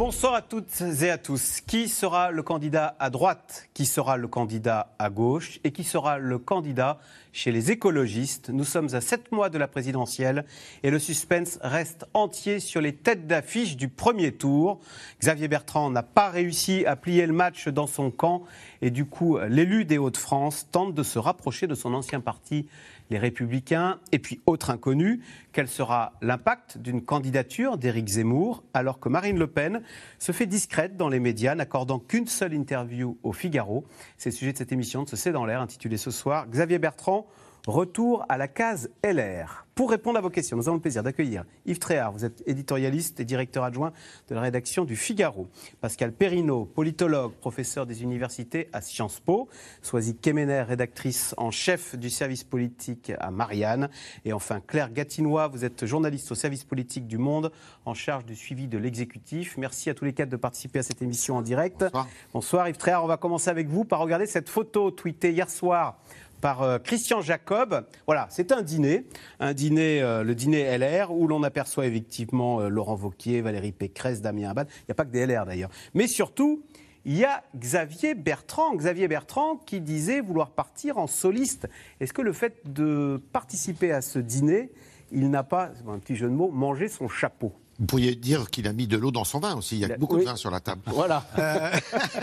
Bonsoir à toutes et à tous. Qui sera le candidat à droite Qui sera le candidat à gauche Et qui sera le candidat chez les écologistes? Nous sommes à sept mois de la présidentielle et le suspense reste entier sur les têtes d'affiche du premier tour. Xavier Bertrand n'a pas réussi à plier le match dans son camp et du coup l'élu des Hauts-de-France tente de se rapprocher de son ancien parti les Républicains, et puis autre inconnu, quel sera l'impact d'une candidature d'Éric Zemmour, alors que Marine Le Pen se fait discrète dans les médias, n'accordant qu'une seule interview au Figaro? C'est le sujet de cette émission de ce C'est dans l'air, intitulée ce soir Xavier Bertrand Retour à la case LR. Pour répondre à vos questions, nous avons le plaisir d'accueillir Yves Tréhard, vous êtes éditorialiste et directeur adjoint de la rédaction du Figaro. Pascal Perrineau, politologue, professeur des universités à Sciences Po. Soisy Kemener, rédactrice en chef du service politique à Marianne. Et enfin Claire Gatinois, vous êtes journaliste au service politique du Monde en charge du suivi de l'exécutif. Merci à tous les quatre de participer à cette émission en direct. Bonsoir. Bonsoir Yves Tréhard, on va commencer avec vous par regarder cette photo tweetée hier soir par euh, Christian Jacob. Voilà, c'est un dîner, un dîner, euh, le dîner LR, où l'on aperçoit effectivement euh, Laurent Vauquier, Valérie Pécresse, Damien Abad. Il n'y a pas que des LR d'ailleurs. Mais surtout, il y a Xavier Bertrand. Xavier Bertrand qui disait vouloir partir en soliste. Est-ce que le fait de participer à ce dîner, il n'a pas, un petit jeu de mots, mangé son chapeau? Vous pourriez dire qu'il a mis de l'eau dans son vin aussi. Il y a beaucoup oui. de vin sur la table. Voilà. Euh,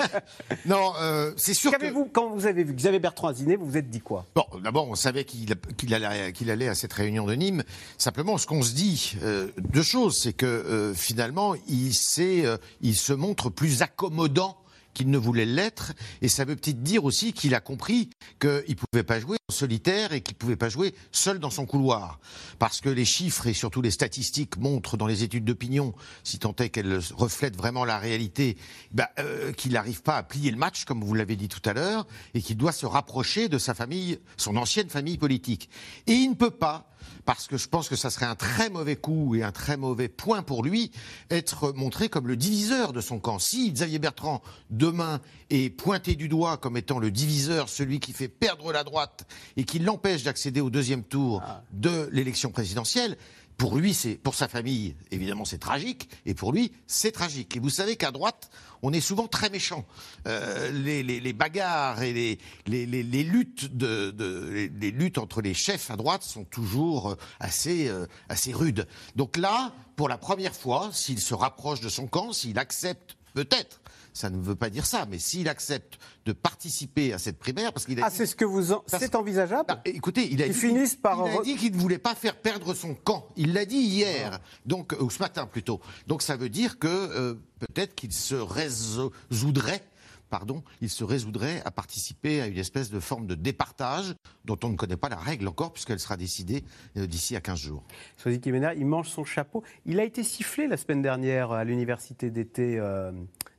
non, euh, c'est sûr que... Qu'avez-vous, quand vous avez vu Xavier Bertrand dîner, vous vous êtes dit quoi? Bon, d'abord, on savait qu'il allait, à cette réunion de Nîmes. Simplement, ce qu'on se dit, euh, deux choses, c'est que euh, finalement, il se montre plus accommodant qu'il ne voulait l'être, et ça veut peut-être dire aussi qu'il a compris qu'il ne pouvait pas jouer en solitaire et qu'il ne pouvait pas jouer seul dans son couloir. Parce que les chiffres et surtout les statistiques montrent dans les études d'opinion, si tant est qu'elles reflètent vraiment la réalité, bah, euh, qu'il n'arrive pas à plier le match, comme vous l'avez dit tout à l'heure, et qu'il doit se rapprocher de sa famille, son ancienne famille politique. Et il ne peut pas, parce que je pense que ça serait un très mauvais coup et un très mauvais point pour lui, être montré comme le diviseur de son camp. Si Xavier Bertrand, demain, est pointé du doigt comme étant le diviseur, celui qui fait perdre la droite et qui l'empêche d'accéder au deuxième tour de l'élection présidentielle, pour lui, c'est pour sa famille, évidemment, c'est tragique, et pour lui, c'est tragique. Et vous savez qu'à droite, on est souvent très méchant. Euh, les, les- les bagarres et les, les- luttes de, de- les luttes entre les chefs à droite sont toujours euh, assez euh, assez rudes. Donc là, pour la première fois, s'il se rapproche de son camp, s'il accepte peut-être. Ça ne veut pas dire ça, mais s'il accepte de participer à cette primaire, parce qu'il a Ah, c'est ce que vous en... C'est envisageable bah, écoutez, il a dit, finissent par il a dit qu'il ne voulait pas faire perdre son camp. Il l'a dit hier, donc ou ce matin plutôt. Donc ça veut dire que euh, peut-être qu'il se résoudrait, pardon, il se résoudrait à participer à une espèce de forme de départage dont on ne connaît pas la règle encore puisqu'elle sera décidée euh, d'ici à 15 jours. Soisy Kemener, il mange son chapeau. Il a été sifflé la semaine dernière à l'université d'été euh,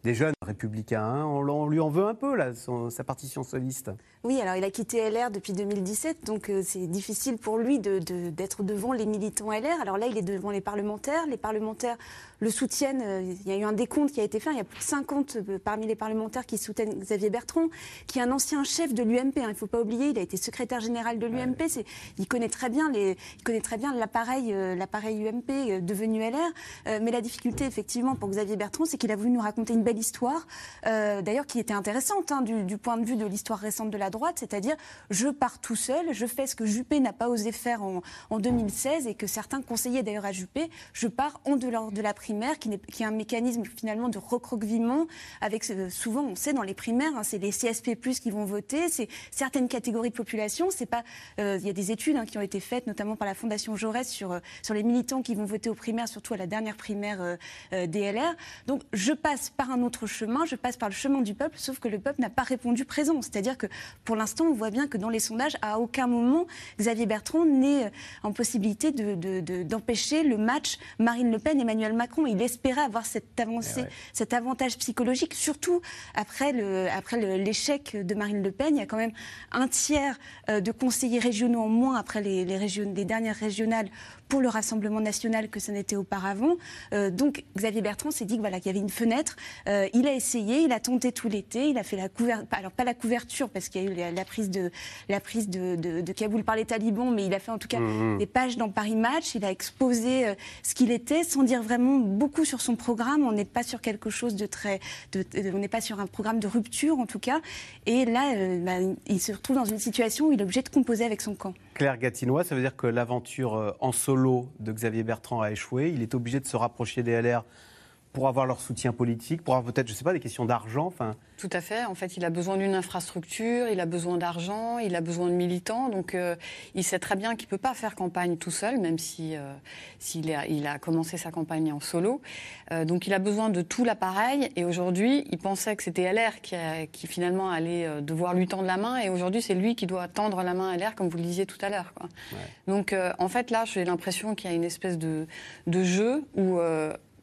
des jeunes républicains. On, lui en veut un peu, là, son- sa partition soliste. Oui, alors il a quitté LR depuis 2017, donc euh, c'est difficile pour lui de- de- d'être devant les militants LR. Alors là, il est devant les parlementaires. Les parlementaires le soutiennent. Euh, Il y a eu un décompte qui a été fait. Il y a plus de 50 euh, parmi les parlementaires qui soutiennent Xavier Bertrand, qui est un ancien chef de l'UMP. hein. Il ne faut pas oublier, il a été secrétaire général de l'UMP. Il connaît très bien les, il connaît très bien l'appareil, euh, l'appareil UMP euh, devenu LR. Mais la difficulté, effectivement, pour Xavier Bertrand, c'est qu'il a voulu nous raconter une belle histoire, euh, d'ailleurs qui était intéressante hein, du, point de vue de l'histoire récente de la droite, c'est-à-dire je pars tout seul, je fais ce que Juppé n'a pas osé faire en, en 2016 et que certains conseillaient d'ailleurs à Juppé, je pars en dehors de la primaire, qui, est un mécanisme finalement de recroquevillement, avec souvent, on sait dans les primaires, hein, c'est les CSP+, qui vont voter, c'est certaines catégories de population, c'est pas, euh, il y a des études hein, qui ont été faites, notamment par la Fondation Jaurès, sur, euh, sur les militants qui vont voter aux primaires, surtout à la dernière primaire DLR. Donc je passe par un autre chemin, je passe par le chemin du peuple, sauf que le peuple n'a pas répondu présent. C'est-à-dire que pour l'instant, on voit bien que dans les sondages, à aucun moment, Xavier Bertrand n'est euh, en possibilité de- de- de- d'empêcher le match Marine Le Pen, Emmanuel Macron. Il espérait avoir cette avancée, cet avantage psychologique, surtout après l'échec de Marine Le Pen. Il y a quand même un tiers euh, de conseillers régionaux en moins après les, les région- les dernières régionales pour le Rassemblement national que ça n'était auparavant. Euh, donc Xavier Bertrand s'est dit que, voilà, qu'il y avait une fenêtre. Euh, il a essayé, il a tenté tout l'été, il a fait la couverture, alors pas la couverture parce qu'il y a eu la, prise, de, la prise de, de, Kaboul par les talibans, mais il a fait en tout cas mmh, mmh. des pages dans Paris Match, il a exposé ce qu'il était sans dire vraiment beaucoup sur son programme. On n'est pas sur quelque chose de très... on n'est pas sur un programme de rupture en tout cas. Et là, bah, il se retrouve dans une situation où il est obligé de composer avec son camp. Claire Gatinois, ça veut dire que l'aventure en solo de Xavier Bertrand a échoué. Il est obligé de se rapprocher des LR pour avoir leur soutien politique, pour avoir peut-être, je ne sais pas, des questions d'argent. Enfin, tout à fait. En fait, il a besoin d'une infrastructure, il a besoin d'argent, il a besoin de militants. Donc, euh, il sait très bien qu'il ne peut pas faire campagne tout seul, même si euh, s'il a, il a commencé sa campagne en solo. Euh, donc, il a besoin de tout l'appareil. Et aujourd'hui, il pensait que c'était LR qui, qui, finalement allait devoir lui tendre la main. Et aujourd'hui, c'est lui qui doit tendre la main à LR, comme vous le disiez tout à l'heure. Donc, en fait, là, j'ai l'impression qu'il y a une espèce de, de jeu où,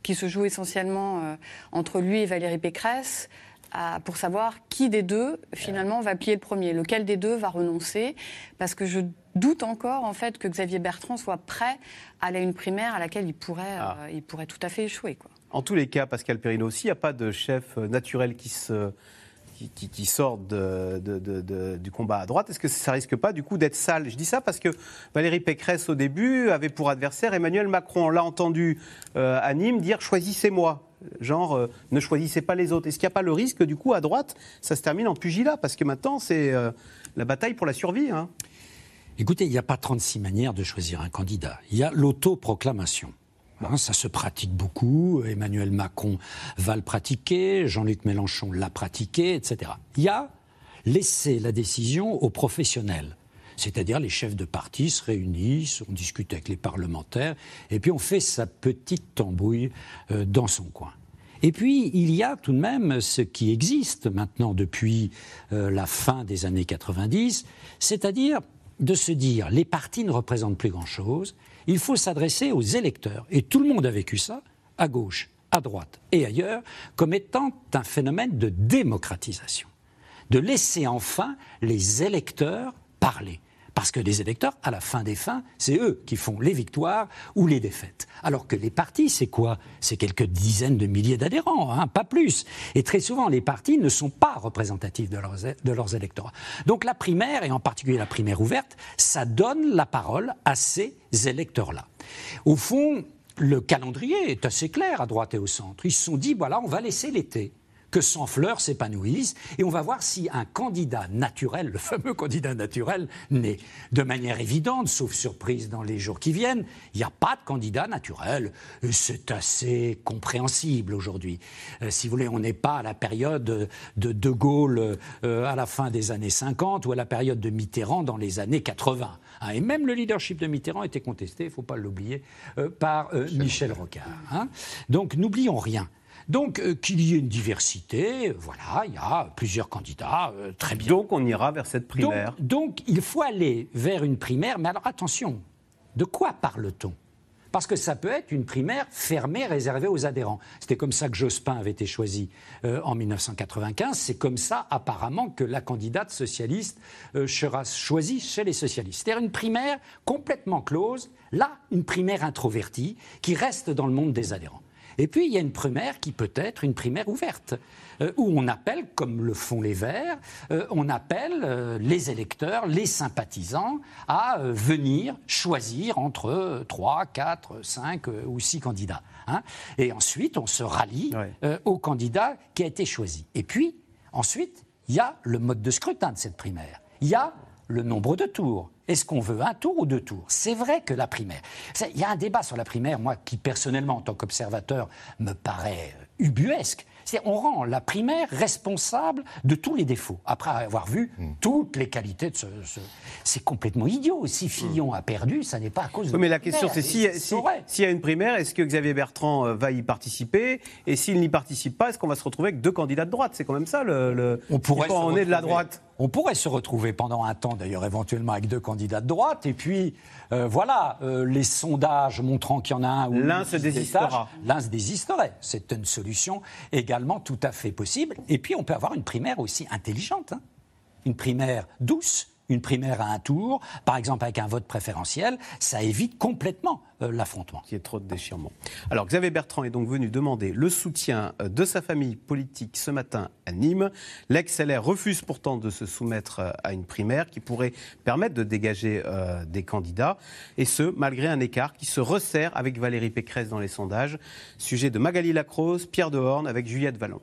qui se joue essentiellement entre lui et Valérie Pécresse pour savoir qui des deux finalement va plier le premier, lequel des deux va renoncer, parce que je doute encore en fait que Xavier Bertrand soit prêt à aller à une primaire à laquelle il pourrait, ah. euh, il pourrait tout à fait échouer. Quoi. En tous les cas, Pascal Perrino, s'il n'y a pas de chef euh, naturel qui se qui, sort de, du combat à droite, est-ce que ça risque pas du coup d'être sale? Je dis ça parce que Valérie Pécresse au début avait pour adversaire Emmanuel Macron. On l'a entendu euh, à Nîmes dire choisissez-moi genre euh, ne choisissez pas les autres. Est-ce qu'il n'y a pas le risque, du coup, à droite, ça se termine en pugilat? Parce que maintenant, c'est euh, la bataille pour la survie. Hein. Écoutez, il n'y a pas 36 manières de choisir un candidat. Il y a l'autoproclamation. Ça se pratique beaucoup. Emmanuel Macron va le pratiquer, Jean-Luc Mélenchon l'a pratiqué, etc. Il y a laisser la décision aux professionnels. C'est-à-dire les chefs de parti se réunissent, on discute avec les parlementaires, et puis on fait sa petite tambouille euh, dans son coin. Et puis, il y a tout de même ce qui existe maintenant depuis euh, la fin des années 90, c'est-à-dire de se dire les partis ne représentent plus grand-chose, il faut s'adresser aux électeurs. Et tout le monde a vécu ça, à gauche, à droite et ailleurs, comme étant un phénomène de démocratisation. De laisser enfin les électeurs parler. Parce que les électeurs, à la fin des fins, c'est eux qui font les victoires ou les défaites. Alors que les partis, c'est quoi? C'est quelques dizaines de milliers d'adhérents, hein, pas plus. Et très souvent, les partis ne sont pas représentatifs de leurs, de leurs électorats. Donc la primaire, et en particulier la primaire ouverte, ça donne la parole à ces électeurs-là. Au fond, le calendrier est assez clair à droite et au centre. Ils se sont dit, voilà, on va laisser l'été que sans fleurs s'épanouissent. Et on va voir si un candidat naturel, le fameux candidat naturel, naît. De manière évidente, sauf surprise dans les jours qui viennent, il n'y a pas de candidat naturel. C'est assez compréhensible aujourd'hui. Euh, si vous voulez, on n'est pas à la période de De Gaulle euh, à la fin des années 50 ou à la période de Mitterrand dans les années 80. Hein. et même le leadership de Mitterrand était contesté, il ne faut pas l'oublier, euh, par Michel Rocard. Hein. Donc n'oublions rien. Donc euh, qu'il y ait une diversité, voilà, il y a plusieurs candidats, euh, très bien. Donc on ira vers cette primaire. Donc, il faut aller vers une primaire, mais alors attention, de quoi parle-t-on? Parce que ça peut être une primaire fermée, réservée aux adhérents. C'était comme ça que Jospin avait été choisi euh, en 1995. C'est comme ça, apparemment, que la candidate socialiste sera choisie chez les socialistes. C'est-à-dire une primaire complètement close, là, une primaire introvertie, qui reste dans le monde des adhérents. Et puis, il y a une primaire qui peut être une primaire ouverte, euh, où on appelle, comme le font les Verts, euh, on appelle euh, les électeurs, les sympathisants, à venir choisir entre 3, 4, 5 ou 6 candidats. Hein. Et ensuite, on se rallie au candidat qui a été choisi. Et puis, ensuite, il y a le mode de scrutin de cette primaire. Il y a le nombre de tours. Est-ce qu'on veut un tour ou deux tours? C'est vrai que la primaire. Il y a un débat sur la primaire, moi, qui personnellement, en tant qu'observateur, me paraît euh, ubuesque. On rend la primaire responsable de tous les défauts, après avoir vu hmm. toutes les qualités de ce. C'est complètement idiot. Si Fillon a perdu, ça n'est pas à cause de. Oui, mais la question, c'est s'il si, y a une primaire, est-ce que Xavier Bertrand euh, va y participer? Et s'il n'y participe pas, est-ce qu'on va se retrouver avec deux candidats de droite? C'est quand même ça le. On pourrait on est de la droite. On pourrait se retrouver pendant un temps, d'ailleurs, éventuellement avec deux candidats de droite. Et puis, euh, voilà, euh, les sondages montrant qu'il y en a un ou l'un se désistera. L'un se désisterait. C'est une solution également tout à fait possible. Et puis, on peut avoir une primaire aussi intelligente, hein. une primaire douce, une primaire à un tour, par exemple avec un vote préférentiel, ça évite complètement euh, l'affrontement. Qui est trop de déchirement. Alors Xavier Bertrand est donc venu demander le soutien euh, de sa famille politique ce matin à Nîmes. L'ex-LR refuse pourtant de se soumettre euh, à une primaire qui pourrait permettre de dégager des candidats, et ce, malgré un écart qui se resserre avec Valérie Pécresse dans les sondages. Sujet de Magali Lacrose, Pierre Dehorne avec Juliette Vallon.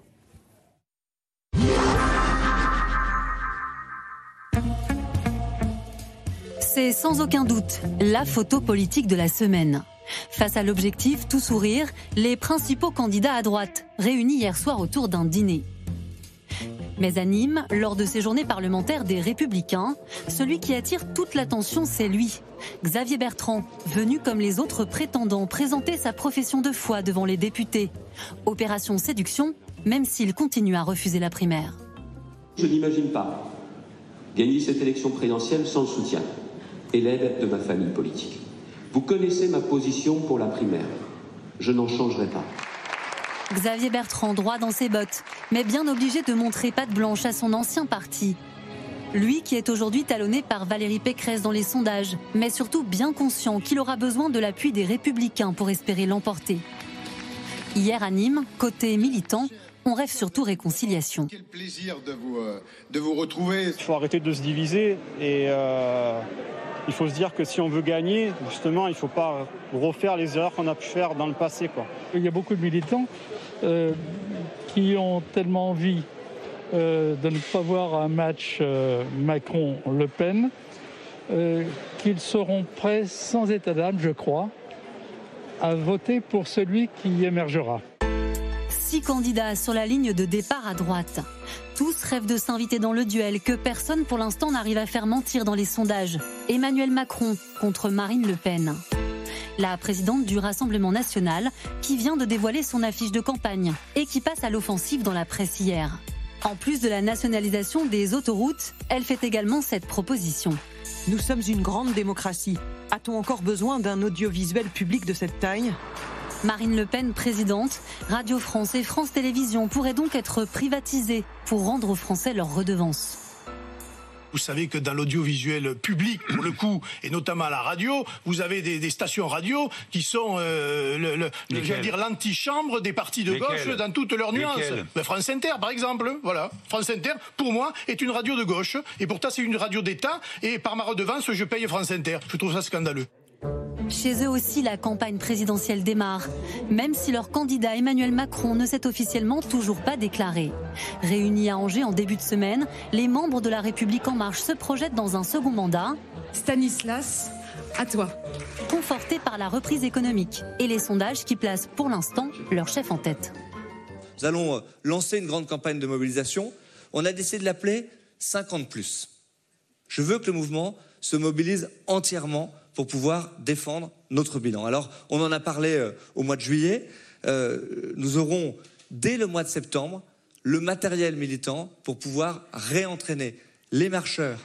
C'est sans aucun doute la photo politique de la semaine. Face à l'objectif tout sourire, les principaux candidats à droite, réunis hier soir autour d'un dîner. Mais à Nîmes, lors de ces journées parlementaires des Républicains, celui qui attire toute l'attention, c'est lui, Xavier Bertrand, venu comme les autres prétendants présenter sa profession de foi devant les députés. Opération séduction, même s'il continue à refuser la primaire. Je n'imagine pas gagner cette élection présidentielle sans le soutien et l'aide de ma famille politique. Vous connaissez ma position pour la primaire. Je n'en changerai pas. Xavier Bertrand droit dans ses bottes, mais bien obligé de montrer patte blanche à son ancien parti. Lui qui est aujourd'hui talonné par Valérie Pécresse dans les sondages, mais surtout bien conscient qu'il aura besoin de l'appui des républicains pour espérer l'emporter. Hier à Nîmes, côté militant, on rêve surtout réconciliation. Quel plaisir de vous, euh, de vous retrouver. Il faut arrêter de se diviser et euh, il faut se dire que si on veut gagner, justement, il ne faut pas refaire les erreurs qu'on a pu faire dans le passé. Quoi. Il y a beaucoup de militants euh, qui ont tellement envie euh, de ne pas voir un match euh, Macron-Le Pen qu'ils seront prêts, sans état d'âme, je crois, à voter pour celui qui émergera six candidats sur la ligne de départ à droite. Tous rêvent de s'inviter dans le duel que personne pour l'instant n'arrive à faire mentir dans les sondages. Emmanuel Macron contre Marine Le Pen. La présidente du Rassemblement national qui vient de dévoiler son affiche de campagne et qui passe à l'offensive dans la presse hier. En plus de la nationalisation des autoroutes, elle fait également cette proposition. Nous sommes une grande démocratie. A-t-on encore besoin d'un audiovisuel public de cette taille? Marine Le Pen présidente, Radio France et France Télévisions pourraient donc être privatisées pour rendre aux Français leur redevance. Vous savez que dans l'audiovisuel public, pour le coup, et notamment à la radio, vous avez des, stations radio qui sont, euh, le, dire, l'antichambre des partis de gauche dans toutes leurs nuances. Ben, France Inter, par exemple, voilà. France Inter, pour moi, est une radio de gauche, et pourtant c'est une radio d'État, et par ma redevance, je paye France Inter. Je trouve ça scandaleux. Chez eux aussi, la campagne présidentielle démarre, même si leur candidat Emmanuel Macron ne s'est officiellement toujours pas déclaré. Réunis à Angers en début de semaine, les membres de la République en marche se projettent dans un second mandat. Stanislas, à toi. Confortés par la reprise économique et les sondages qui placent pour l'instant leur chef en tête. Nous allons euh, lancer une grande campagne de mobilisation. On a décidé de l'appeler 50 plus. Je veux que le mouvement se mobilise entièrement pour pouvoir défendre notre bilan. Alors, on en a parlé euh, au mois de juillet. Euh, nous aurons, dès le mois de septembre, le matériel militant pour pouvoir réentraîner les marcheurs.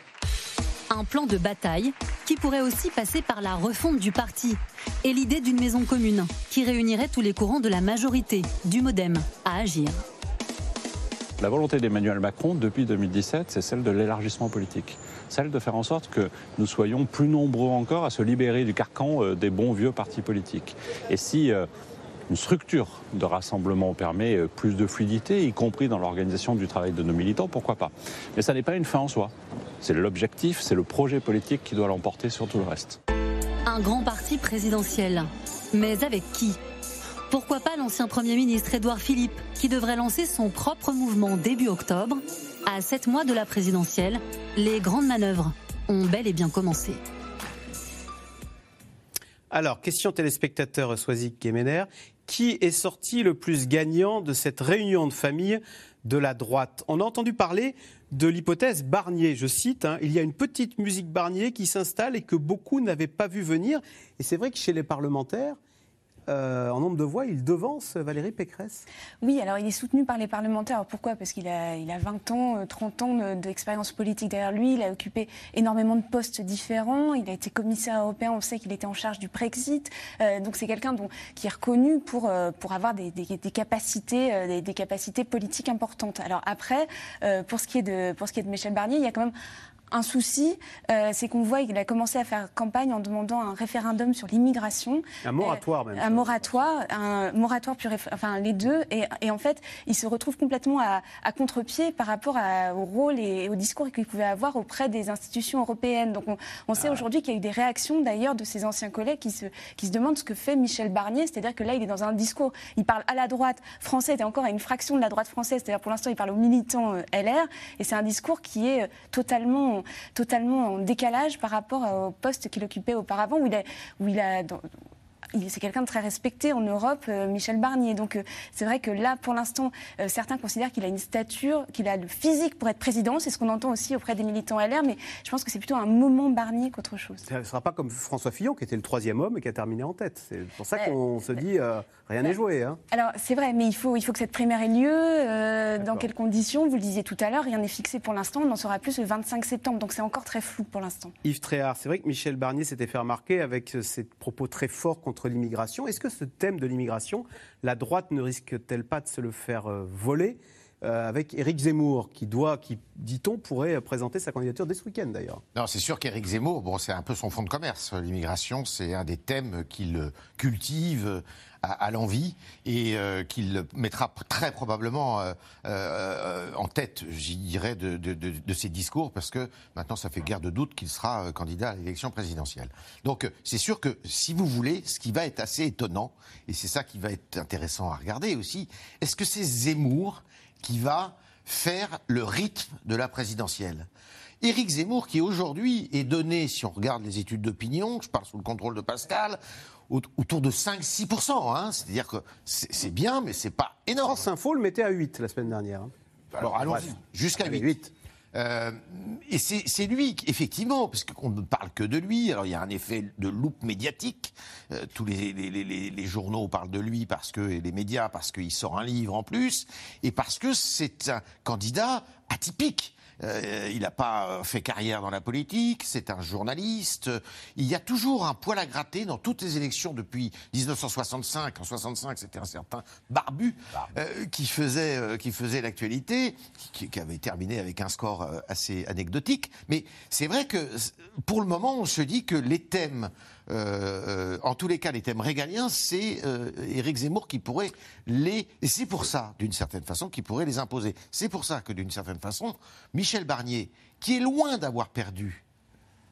Un plan de bataille qui pourrait aussi passer par la refonte du parti et l'idée d'une maison commune qui réunirait tous les courants de la majorité, du modem, à agir. La volonté d'Emmanuel Macron depuis 2017, c'est celle de l'élargissement politique celle de faire en sorte que nous soyons plus nombreux encore à se libérer du carcan euh, des bons vieux partis politiques. Et si euh, une structure de rassemblement permet euh, plus de fluidité, y compris dans l'organisation du travail de nos militants, pourquoi pas? Mais ça n'est pas une fin en soi. C'est l'objectif, c'est le projet politique qui doit l'emporter sur tout le reste. Un grand parti présidentiel. Mais avec qui? Pourquoi pas l'ancien Premier ministre Édouard Philippe, qui devrait lancer son propre mouvement début octobre? À sept mois de la présidentielle, les grandes manœuvres ont bel et bien commencé. Alors, question téléspectateur Soisic Kemener. Qui est sorti le plus gagnant de cette réunion de famille de la droite? On a entendu parler de l'hypothèse Barnier. Je cite, hein, il y a une petite musique Barnier qui s'installe et que beaucoup n'avaient pas vu venir. Et c'est vrai que chez les parlementaires, euh, en nombre de voix, il devance Valérie Pécresse. Oui, alors il est soutenu par les parlementaires. pourquoi? Parce qu'il a, il a 20 ans, 30 euh, ans d'expérience politique derrière lui. Il a occupé énormément de postes différents. Il a été commissaire européen. On sait qu'il était en charge du Brexit. Euh, donc c'est quelqu'un qui est reconnu pour, pour avoir des, capacités, des, capacités politiques importantes. Alors après, pour, ce qui est de, pour ce qui est de Michel Barnier, il y a quand même un souci, euh, c'est qu'on voit qu'il a commencé à faire campagne en demandant un référendum sur l'immigration. Un moratoire même. Un moratoire, un moratoire plus enfin les deux. Et, et, en fait, il se retrouve complètement à, à contre-pied par rapport à, au rôle et au discours qu'il pouvait avoir auprès des institutions européennes. Donc on, on sait Ah. aujourd'hui qu'il y a eu des réactions d'ailleurs de ses anciens collègues qui se, qui se demandent ce que fait Michel Barnier. C'est-à-dire que là, il est dans un discours, il parle à la droite française et encore à une fraction de la droite française. C'est-à-dire pour l'instant, il parle aux militants euh, LR. Et c'est un discours qui est euh, totalement, en décalage par rapport au poste qu'il occupait auparavant, où il a, il a c'est quelqu'un de très respecté en Europe, euh, Michel Barnier. Donc euh, c'est vrai que là, pour l'instant, euh, certains considèrent qu'il a une stature, qu'il a le physique pour être président. C'est ce qu'on entend aussi auprès des militants LR. Mais je pense que c'est plutôt un moment Barnier qu'autre chose. Ce ne sera pas comme François Fillon, qui était le troisième homme et qui a terminé en tête. C'est pour ça qu'on se dit rien n'est joué. Hein. Alors c'est vrai, mais il faut, il faut que cette primaire ait lieu. dans quelles conditions? Vous le disiez tout à l'heure, rien n'est fixé pour l'instant. On en saura plus le 25 septembre. Donc c'est encore très flou pour l'instant. Yves Tréhard, c'est vrai que Michel Barnier s'était fait remarquer avec ses propos très forts contre l'immigration. Est-ce que ce thème de l'immigration, la droite ne risque-t-elle pas de se le faire euh, voler? Euh, avec Éric Zemmour, qui doit, qui, dit-on, pourrait euh, présenter sa candidature dès ce week-end d'ailleurs Non, c'est sûr qu'Éric Zemmour, c'est un peu son fond de commerce. L'immigration, c'est un des thèmes qu'il cultive à, à l'envie et euh, qu'il mettra très probablement euh, euh, en tête, j'y dirais, de, de- ses discours, parce que maintenant, ça fait guère de doute qu'il sera euh, candidat à l'élection présidentielle. Donc, euh, c'est sûr que, si vous voulez, ce qui va être assez étonnant, et c'est ça qui va être intéressant à regarder aussi, est-ce que c'est Zemmour qui va faire le rythme de la présidentielle Éric Zemmour, qui aujourd'hui est donné, si on regarde les études d'opinion, je parle sous le contrôle de Pascal, au- autour de 5-6%. Hein, C'est-à-dire que c'est bien, mais c'est pas énorme. France Info le mettait à 8 la semaine dernière. hein. Alors allons-y, jusqu'à Allez, 8. Euh, et c'est lui, effectivement, parce ne parle que de lui. Alors il y a un effet de loupe médiatique. Euh, tous les journaux parlent de lui parce que et les médias parce qu'il sort un livre en plus et parce que c'est un candidat atypique. Euh, il n'a pas fait carrière dans la politique, c'est un journaliste. Il y a toujours un poil à gratter dans toutes les élections depuis 1965. En 65, c'était un certain Barbu euh, qui faisait, euh, qui faisait l'actualité, qui, qui avait terminé avec un score euh, assez anecdotique. Mais c'est vrai que pour le moment, on se dit que les thèmes, euh, euh, en tous les cas, les thèmes régaliens, c'est euh, Éric Zemmour qui pourrait les. Et c'est pour ça, d'une certaine façon, qu'il pourrait les imposer. C'est pour ça que, d'une certaine façon, Michel Barnier, qui est loin d'avoir perdu,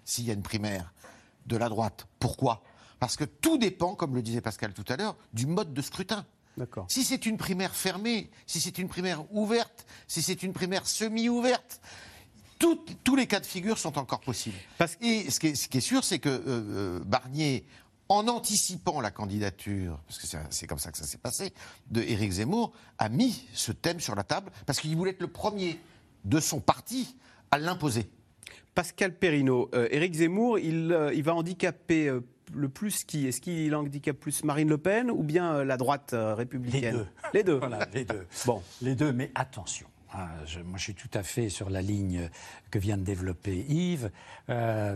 s'il y a une primaire, de la droite. Pourquoi? Parce que tout dépend, comme le disait Pascal tout à l'heure, du mode de scrutin. Si c'est une primaire fermée, si c'est une primaire ouverte, si c'est une primaire semi-ouverte, tout- tous les cas de figure sont encore possibles. Et ce qui est, ce qui est sûr, c'est que euh, euh, Barnier, en anticipant la candidature, parce que c'est comme ça que ça s'est passé, de Éric Zemmour, a mis ce thème sur la table parce qu'il voulait être le premier de son parti à l'imposer. Pascal Perrineau, euh, Éric Zemmour, il, euh, il va handicaper euh, le plus qui? Est-ce qu'il handicape plus Marine Le Pen ou bien euh, la droite euh, républicaine? Les deux. Les deux. Voilà, les deux. Bon. Les deux, mais attention. Hein, je- moi, je suis tout à fait sur la ligne que vient de développer Yves. Euh,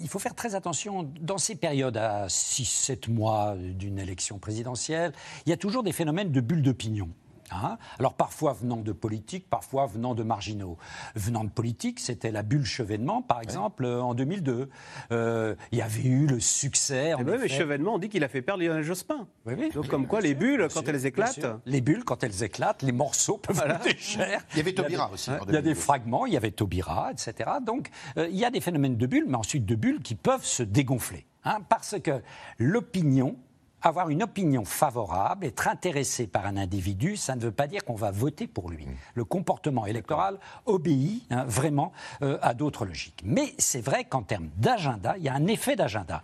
il faut faire très attention. Dans ces périodes à 6-7 mois d'une élection présidentielle, il y a toujours des phénomènes de bulles d'opinion. Hein? Alors parfois venant de politique, parfois venant de marginaux. Venant de politique, c'était la bulle Chevènement, par exemple, euh, en 2002. Euh, il y avait eu le succès. en Eh ben oui, mais effet. Chevènement, on dit qu'il a fait perdre Lionel Jospin. Oui, oui. Donc, comme quoi, les bulles, quand sûr, elles éclatent. Les bulles, quand elles éclatent, les morceaux peuvent coûter cher. Il y avait Taubira aussi, en Il y a des 2002. fragments, il y avait Taubira, etc. Donc, euh, il y a des phénomènes de bulles, mais ensuite de bulles qui peuvent se dégonfler. hein, parce que l'opinion, avoir une opinion favorable, être intéressé par un individu, ça ne veut pas dire qu'on va voter pour lui. Le comportement électoral obéit hein, vraiment euh, à d'autres logiques. Mais c'est vrai qu'en termes d'agenda, il y a un effet d'agenda.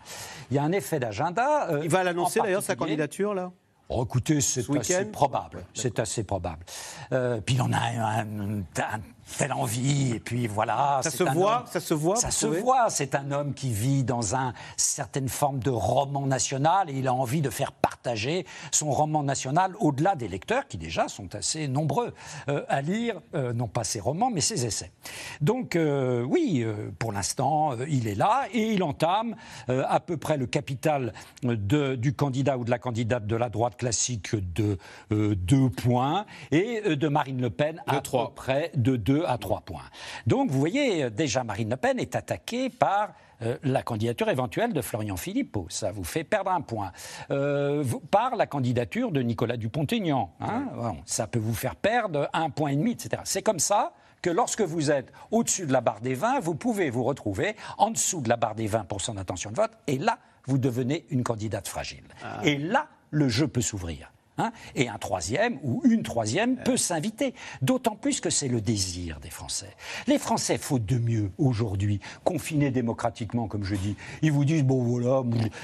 Il y a un effet d'agenda. euh, Il va l'annoncer d'ailleurs sa candidature là? Oh, écoutez, c'est Ce assez probable. C'est assez probable. Euh, puis il en a un, un- un telle envie, et puis voilà. Ça c'est se voit, homme- ça se voit, Ça se voit. C'est un homme qui vit dans une certaine forme de roman national et il a envie de faire partager son roman national au-delà des lecteurs qui déjà sont assez nombreux euh, à lire, euh, non pas ses romans, mais ses essais. Donc euh, oui, euh, pour l'instant, euh, il est là et il entame euh, à peu près le capital de- du candidat ou de la candidate de la droite classique de euh, 2 points et de Marine Le Pen à peu près de 2 à 3 points. Donc vous voyez, déjà Marine Le Pen est attaquée par euh, la candidature éventuelle de Florian Philippot, ça vous fait perdre un point. Euh, vous- par la candidature de Nicolas Dupont-Aignan, hein, bon, ça peut vous faire perdre un point et demi, etc. C'est comme ça que lorsque vous êtes au-dessus de la barre des 20, vous pouvez vous retrouver en dessous de la barre des 20% d'intention de vote, et là, vous devenez une candidate fragile. Et là, le jeu peut s'ouvrir. Hein. et un troisième ou une troisième peut s'inviter. D'autant plus que c'est le désir des Français. Les Français, faute de mieux aujourd'hui, confinés démocratiquement, comme je dis, ils vous disent bon voilà,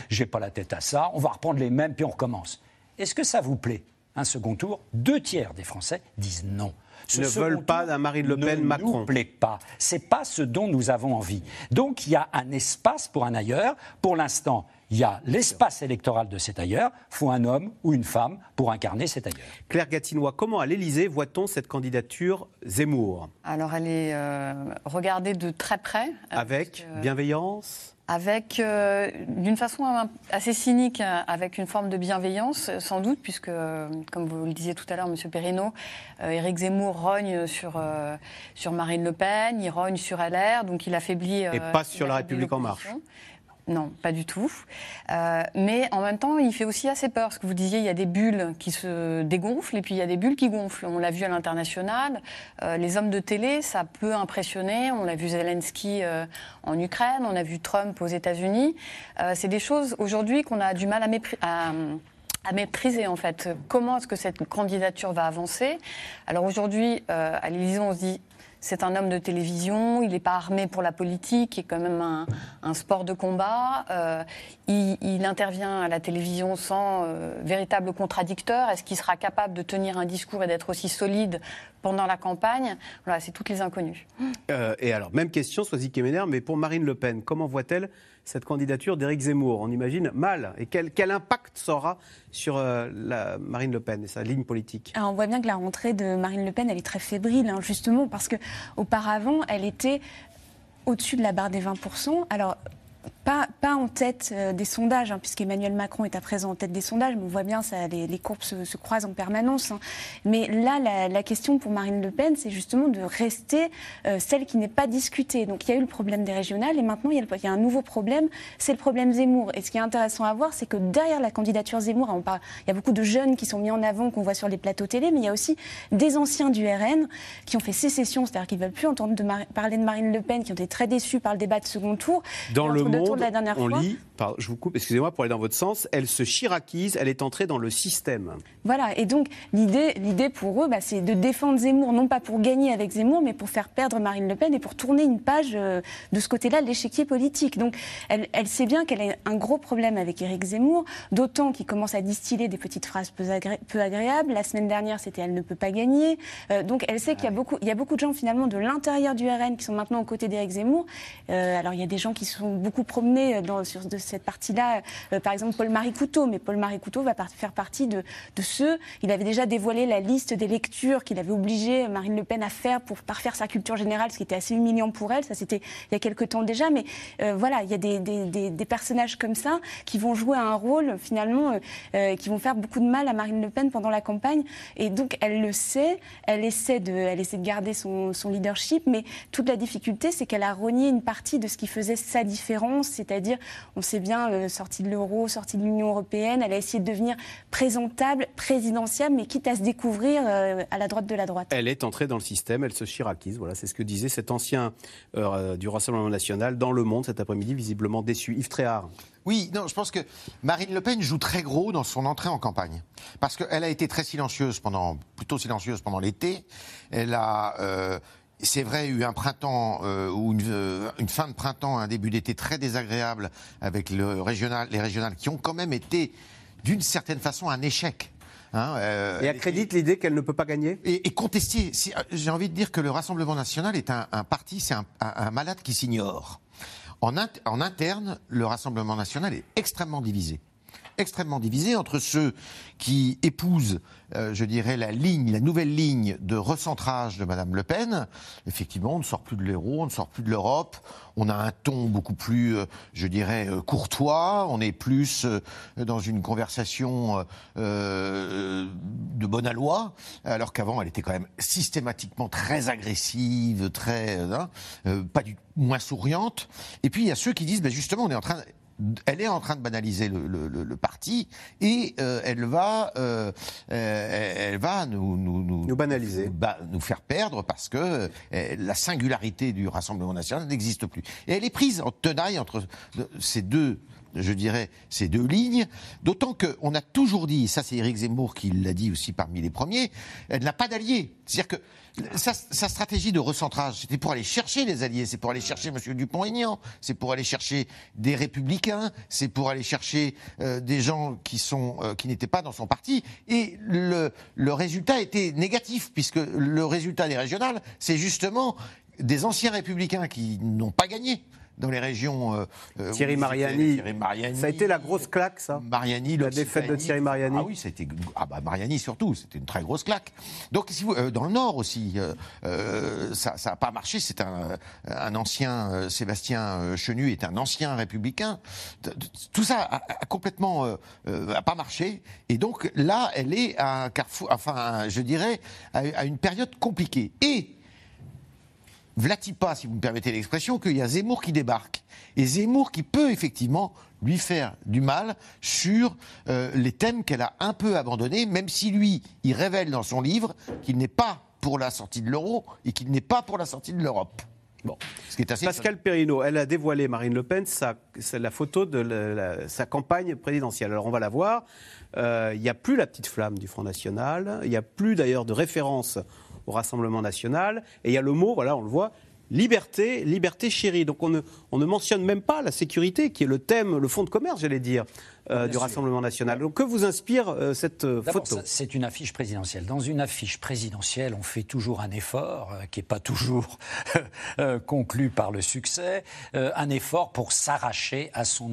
j'ai pas la tête à ça, on va reprendre les mêmes puis on recommence. Est-ce que ça vous plaît Un second tour, deux tiers des Français disent non. Ne second veulent pas d'un Marine Le Pen ne Macron. nous plaît pas. C'est pas ce dont nous avons envie. Donc il y a un espace pour un ailleurs. Pour l'instant, il y a l'espace électoral de cet ailleurs. faut un homme ou une femme pour incarner cet ailleurs. Claire Gatinois, comment à l'Élysée voit-on cette candidature Zemmour? Alors elle est euh, regardée de très près. Avec bienveillance? Avec, euh, d'une façon assez cynique, euh, avec une forme de bienveillance, sans doute, puisque, euh, comme vous le disiez tout à l'heure, Monsieur Perrineau, euh, Éric Zemmour rogne sur, euh, sur Marine Le Pen, il rogne sur LR, donc il affaiblit. euh, Et pas sur La République En Marche. Non, pas du tout. Euh, mais en même temps, il fait aussi assez peur. Ce que vous disiez, il y a des bulles qui se dégonflent et puis il y a des bulles qui gonflent. On l'a vu à l'international. Euh, les hommes de télé, ça peut impressionner. On l'a vu Zelensky euh, en Ukraine, on a vu Trump aux États-Unis. C'est des choses aujourd'hui qu'on a du mal à, mépri- à à maîtriser en fait. Comment est-ce que cette candidature va avancer? Alors aujourd'hui, à l'Élysée, on se dit c'est un homme de télévision, il n'est pas armé pour la politique, qui est quand même un, sport de combat. Euh, il, il intervient à la télévision sans euh, véritable contradicteur. Est-ce qu'il sera capable de tenir un discours et d'être aussi solide pendant la campagne? Voilà, c'est toutes les inconnues. Euh, et alors, même question, Soisy Kemener, mais pour Marine Le Pen, comment voit-elle cette candidature d'Éric Zemmour On imagine mal. Et quel, impact ça aura sur euh, la Marine Le Pen et sa ligne politique Alors, on voit bien que la rentrée de Marine Le Pen, elle est très fébrile, hein, justement, parce que auparavant, elle était au-dessus de la barre des 20%. Alors, pas, pas en tête euh, des sondages, hein, puisqu'Emmanuel Macron est à présent en tête des sondages, mais on voit bien, ça, les, les courbes se, se croisent en permanence. hein. Mais là, la, la question pour Marine Le Pen, c'est justement de rester euh, celle qui n'est pas discutée. Donc il y a eu le problème des régionales, et maintenant il y a, le- il y a un nouveau problème, c'est le problème Zemmour. Et ce qui est intéressant à voir, c'est que derrière la candidature Zemmour, on parle- il y a beaucoup de jeunes qui sont mis en avant, qu'on voit sur les plateaux télé, mais il y a aussi des anciens du RN qui ont fait sécession, c'est-à-dire qu'ils ne veulent plus entendre de parler de Marine Le Pen, qui ont été très déçus par le débat de second tour. Dans le monde, de la dernière on fois, lit, pardon, je vous coupe, excusez-moi pour aller dans votre sens, elle se chiraquise, elle est entrée dans le système. Voilà, et donc l'idée, l'idée pour eux, bah, c'est de défendre Zemmour, non pas pour gagner avec Zemmour, mais pour faire perdre Marine Le Pen et pour tourner une page euh, de ce côté-là de l'échiquier politique. Donc elle, elle sait bien qu'elle a un gros problème avec Éric Zemmour, d'autant qu'il commence à distiller des petites phrases peu, agré- peu agréables. La semaine dernière, c'était elle ne peut pas gagner. Euh, donc elle sait qu'il y a beaucoup, il y a beaucoup de gens finalement de l'intérieur du RN qui sont maintenant aux côtés d'Éric Zemmour. Euh, alors il y a des gens qui sont beaucoup promenés dans, sur de cette partie-là, euh, par exemple Paul-Marie Couteau, mais Paul-Marie Couteau va faire partie de, ceux, il avait déjà dévoilé la liste des lectures qu'il avait obligé Marine Le Pen à faire pour parfaire sa culture générale, ce qui était assez humiliant pour elle, ça c'était il y a quelque temps déjà, mais euh, voilà, il y a des, personnages comme ça qui vont jouer un rôle finalement, euh, qui vont faire beaucoup de mal à Marine Le Pen pendant la campagne, et donc elle le sait, elle essaie de, elle essaie de garder son, leadership, mais toute la difficulté c'est qu'elle a renié une partie de ce qui faisait sa différence, c'est-à-dire, on sait bien, euh, sortie de l'euro, sortie de l'Union européenne, elle a essayé de devenir présentable, présidentiable, mais quitte à se découvrir euh, à la droite de la droite. Elle est entrée dans le système, elle se chiraquise. Voilà, c'est ce que disait cet ancien euh, du Rassemblement national dans Le Monde cet après-midi, visiblement déçu. Yves Tréhard. Oui, non, je pense que Marine Le Pen joue très gros dans son entrée en campagne. Parce qu'elle a été très silencieuse pendant, plutôt silencieuse pendant l'été. Elle a, euh, c'est vrai, eu un printemps euh, ou une, euh, une fin de printemps, un début d'été très désagréable avec le régional, les régionales qui ont quand même été, d'une certaine façon, un échec. Hein, euh, Et accrédite l'idée qu'elle ne peut pas gagner? Et, et contester. Si- euh, J'ai envie de dire que le Rassemblement national est un, un parti, c'est un, un- un malade qui s'ignore. En interne, le Rassemblement national est extrêmement divisé. Extrêmement divisé entre ceux qui épousent, euh, je dirais, la ligne, la nouvelle ligne de recentrage de Madame Le Pen. Effectivement, on ne sort plus de l'euro, on ne sort plus de l'Europe. On a un ton beaucoup plus, euh, je dirais, euh, courtois. On est plus dans une conversation de bonne aloi, alors qu'avant, elle était quand même systématiquement très agressive, très, hein, pas du moins souriante. Et puis il y a ceux qui disent, ben justement, on est en train elle est en train de banaliser le, le- le- le parti et euh, elle va, euh, euh, elle va nous, nous, nous, banaliser, nous, ba- nous faire perdre parce que euh, la singularité du Rassemblement national n'existe plus. Et elle est prise en tenaille entre ces deux. Je dirais ces deux lignes, d'autant qu'on a toujours dit, ça c'est Éric Zemmour qui l'a dit aussi parmi les premiers, elle n'a pas d'alliés. C'est-à-dire que sa, stratégie de recentrage, c'était pour aller chercher les alliés, c'est pour aller chercher M. Dupont-Aignan, c'est pour aller chercher des républicains, c'est pour aller chercher euh, des gens qui sont euh, n'étaient pas dans son parti. Et le résultat était négatif, puisque le résultat des régionales, c'est justement des anciens républicains qui n'ont pas gagné dans les régions. euh, euh, Thierry Mariani. Thierry Mariani. Ça a été la grosse claque, ça. Mariani, La défaite de Thierry Mariani. Ah oui, c'était ah bah Mariani surtout, c'était une très grosse claque. Donc si vous, euh, dans le Nord aussi, euh, euh, ça ça a pas marché. C'est un un ancien euh, Sébastien Chenu est un ancien républicain. Tout ça a, a complètement a pas marché. Et donc là, elle est à un carrefour, enfin je dirais à, à une période compliquée. Et vlati pas, si vous me permettez l'expression, qu'il y a Zemmour qui débarque. Et Zemmour qui peut effectivement lui faire du mal sur euh, les thèmes qu'elle a un peu abandonnés, même si lui, il révèle dans son livre qu'il n'est pas pour la sortie de l'euro et qu'il n'est pas pour la sortie de l'Europe. Bon, ce qui est assez Pascal Perrineau, elle a dévoilé, Marine Le Pen, sa, la photo de la- la- sa campagne présidentielle. Alors on va la voir. Euh, Il n'y a plus la petite flamme du Front National. Il n'y a plus d'ailleurs de référence au Rassemblement National. Et il y a le mot, voilà, on le voit, liberté, liberté chérie. Donc on ne, on ne mentionne même pas la sécurité, qui est le thème, le fond de commerce, j'allais dire, euh, du sûr. Rassemblement National. Donc que vous inspire euh, cette euh, photo? c'est une affiche présidentielle. Dans une affiche présidentielle, on fait toujours un effort euh, qui n'est pas toujours conclu par le succès, un effort pour s'arracher à son,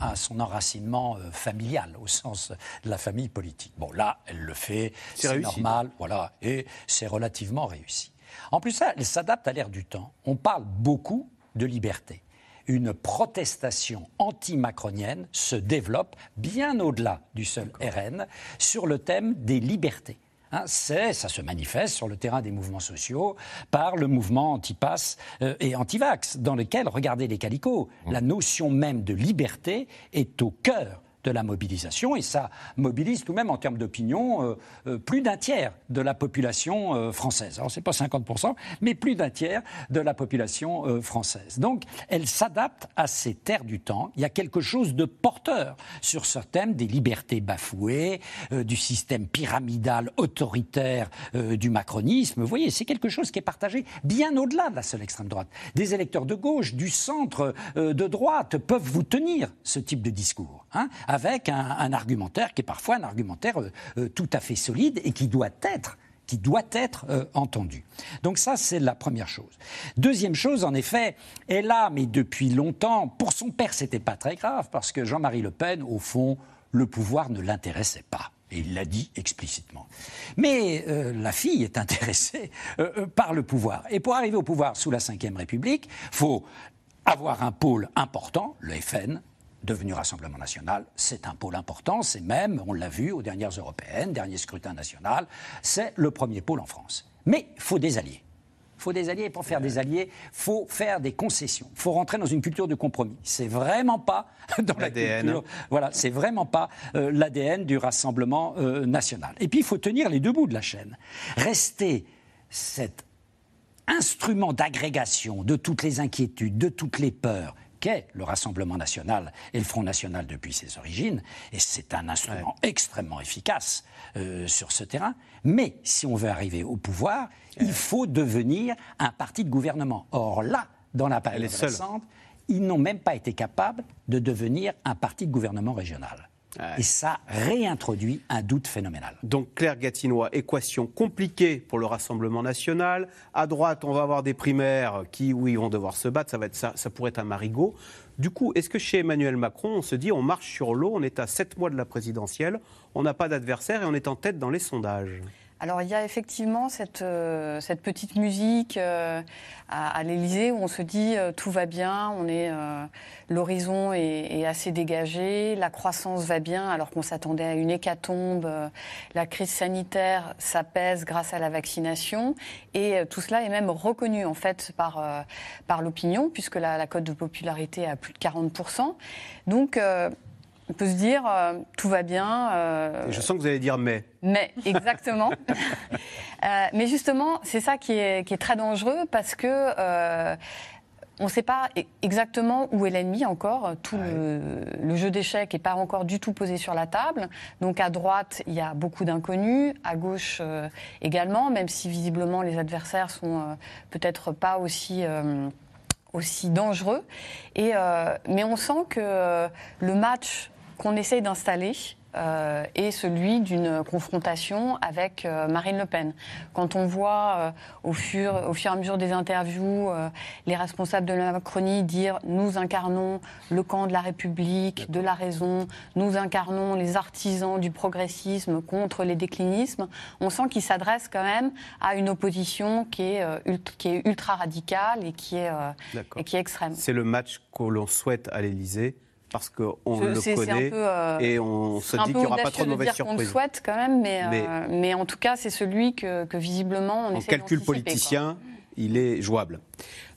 à son enracinement familial, au sens de la famille politique. Bon, là, elle le fait, C'est normal, voilà, et c'est relativement réussi. En plus, ça, elle s'adapte à l'ère du temps. On parle beaucoup de liberté une protestation anti-macronienne se développe bien au-delà du seul RN sur le thème des libertés. Hein, c'est, ça se manifeste sur le terrain des mouvements sociaux par le mouvement anti-pass euh, et anti-vax, dans lequel, regardez les calicots, la notion même de liberté est au cœur de la mobilisation et ça mobilise tout de même en termes d'opinion euh, euh, plus d'un tiers de la population euh, française. Alors c'est pas 50%, mais plus d'un tiers de la population française. Donc elle s'adapte à ces terres du temps. Il y a quelque chose de porteur sur ce thème des libertés bafouées, du système pyramidal autoritaire du macronisme. Vous voyez, c'est quelque chose qui est partagé bien au-delà de la seule extrême droite. Des électeurs de gauche, du centre, de droite peuvent vous tenir ce type de discours, hein, avec un, argumentaire qui est parfois un argumentaire euh, euh, tout à fait solide et qui doit être qui doit être euh, entendu. Donc ça, c'est la première chose. Deuxième chose, en effet, elle a, mais depuis longtemps, pour son père, c'était pas très grave, parce que Jean-Marie Le Pen, au fond, le pouvoir ne l'intéressait pas. Et il l'a dit explicitement. Mais la fille est intéressée par le pouvoir. Et pour arriver au pouvoir sous la Ve République, faut avoir un pôle important, le FN, devenu Rassemblement national, c'est un pôle important, c'est même, on l'a vu aux dernières européennes, dernier scrutin national, c'est le premier pôle en France. Mais il faut des alliés. Il faut des alliés, et pour faire des alliés, il faut faire des concessions. Il faut rentrer dans une culture de compromis. C'est vraiment pas dans la culture. Voilà, c'est vraiment pas euh, l'ADN du Rassemblement euh, national. Et puis il faut tenir les deux bouts de la chaîne. Rester cet instrument d'agrégation de toutes les inquiétudes, de toutes les peurs qu'est le Rassemblement national et le Front national depuis ses origines, et c'est un instrument extrêmement efficace euh, sur ce terrain. Mais si on veut arriver au pouvoir, il faut devenir un parti de gouvernement. Or là, dans la période récente, ils n'ont même pas été capables de devenir un parti de gouvernement régional. Et ça réintroduit un doute phénoménal. Donc Claire Gatinois, équation compliquée pour le Rassemblement national. À droite, on va avoir des primaires qui, oui, vont devoir se battre. Ça, va être, ça, ça pourrait être un marigot. Du coup, est-ce que chez Emmanuel Macron, on se dit on marche sur l'eau, on est à sept mois de la présidentielle, on n'a pas d'adversaire et on est en tête dans les sondages? Alors il y a effectivement cette, euh, cette petite musique euh, à, à l'Élysée où on se dit euh, tout va bien, on est l'horizon est, est, assez dégagé, la croissance va bien alors qu'on s'attendait à une hécatombe, la crise sanitaire s'apaise grâce à la vaccination. Et tout cela est même reconnu en fait par, par l'opinion puisque la, la cote de popularité est à plus de 40% Donc on peut se dire, euh, tout va bien. Euh, je sens que vous allez dire mais. Mais, exactement. euh, mais justement, c'est ça qui est, qui est, très dangereux parce que on ne sait pas e-, exactement où est l'ennemi encore. Tout ouais. le, le, jeu d'échecs n'est pas encore du tout posé sur la table. Donc à droite, il y a beaucoup d'inconnus, à gauche euh, également, même si visiblement les adversaires sont euh, peut-être pas aussi aussi dangereux. Et, mais on sent que le match qu'on essaye d'installer euh, est celui d'une confrontation avec euh, Marine Le Pen. Quand on voit euh, au, fur, au fur et à mesure des interviews les responsables de la Macronie dire nous incarnons le camp de la République, de la raison, nous incarnons les artisans du progressisme contre les déclinismes, on sent qu'il s'adresse quand même à une opposition qui est, qui est ultra radicale et qui est, et qui est extrême. C'est le match que l'on souhaite à l'Élysée parce qu'on le connaît peu, euh, et on se dit qu'il n'y aura pas trop de mauvaises surprises. On le souhaite quand même, mais, mais, euh, mais en tout cas, c'est celui que, que, visiblement on En calcul politicien, quoi. il est jouable.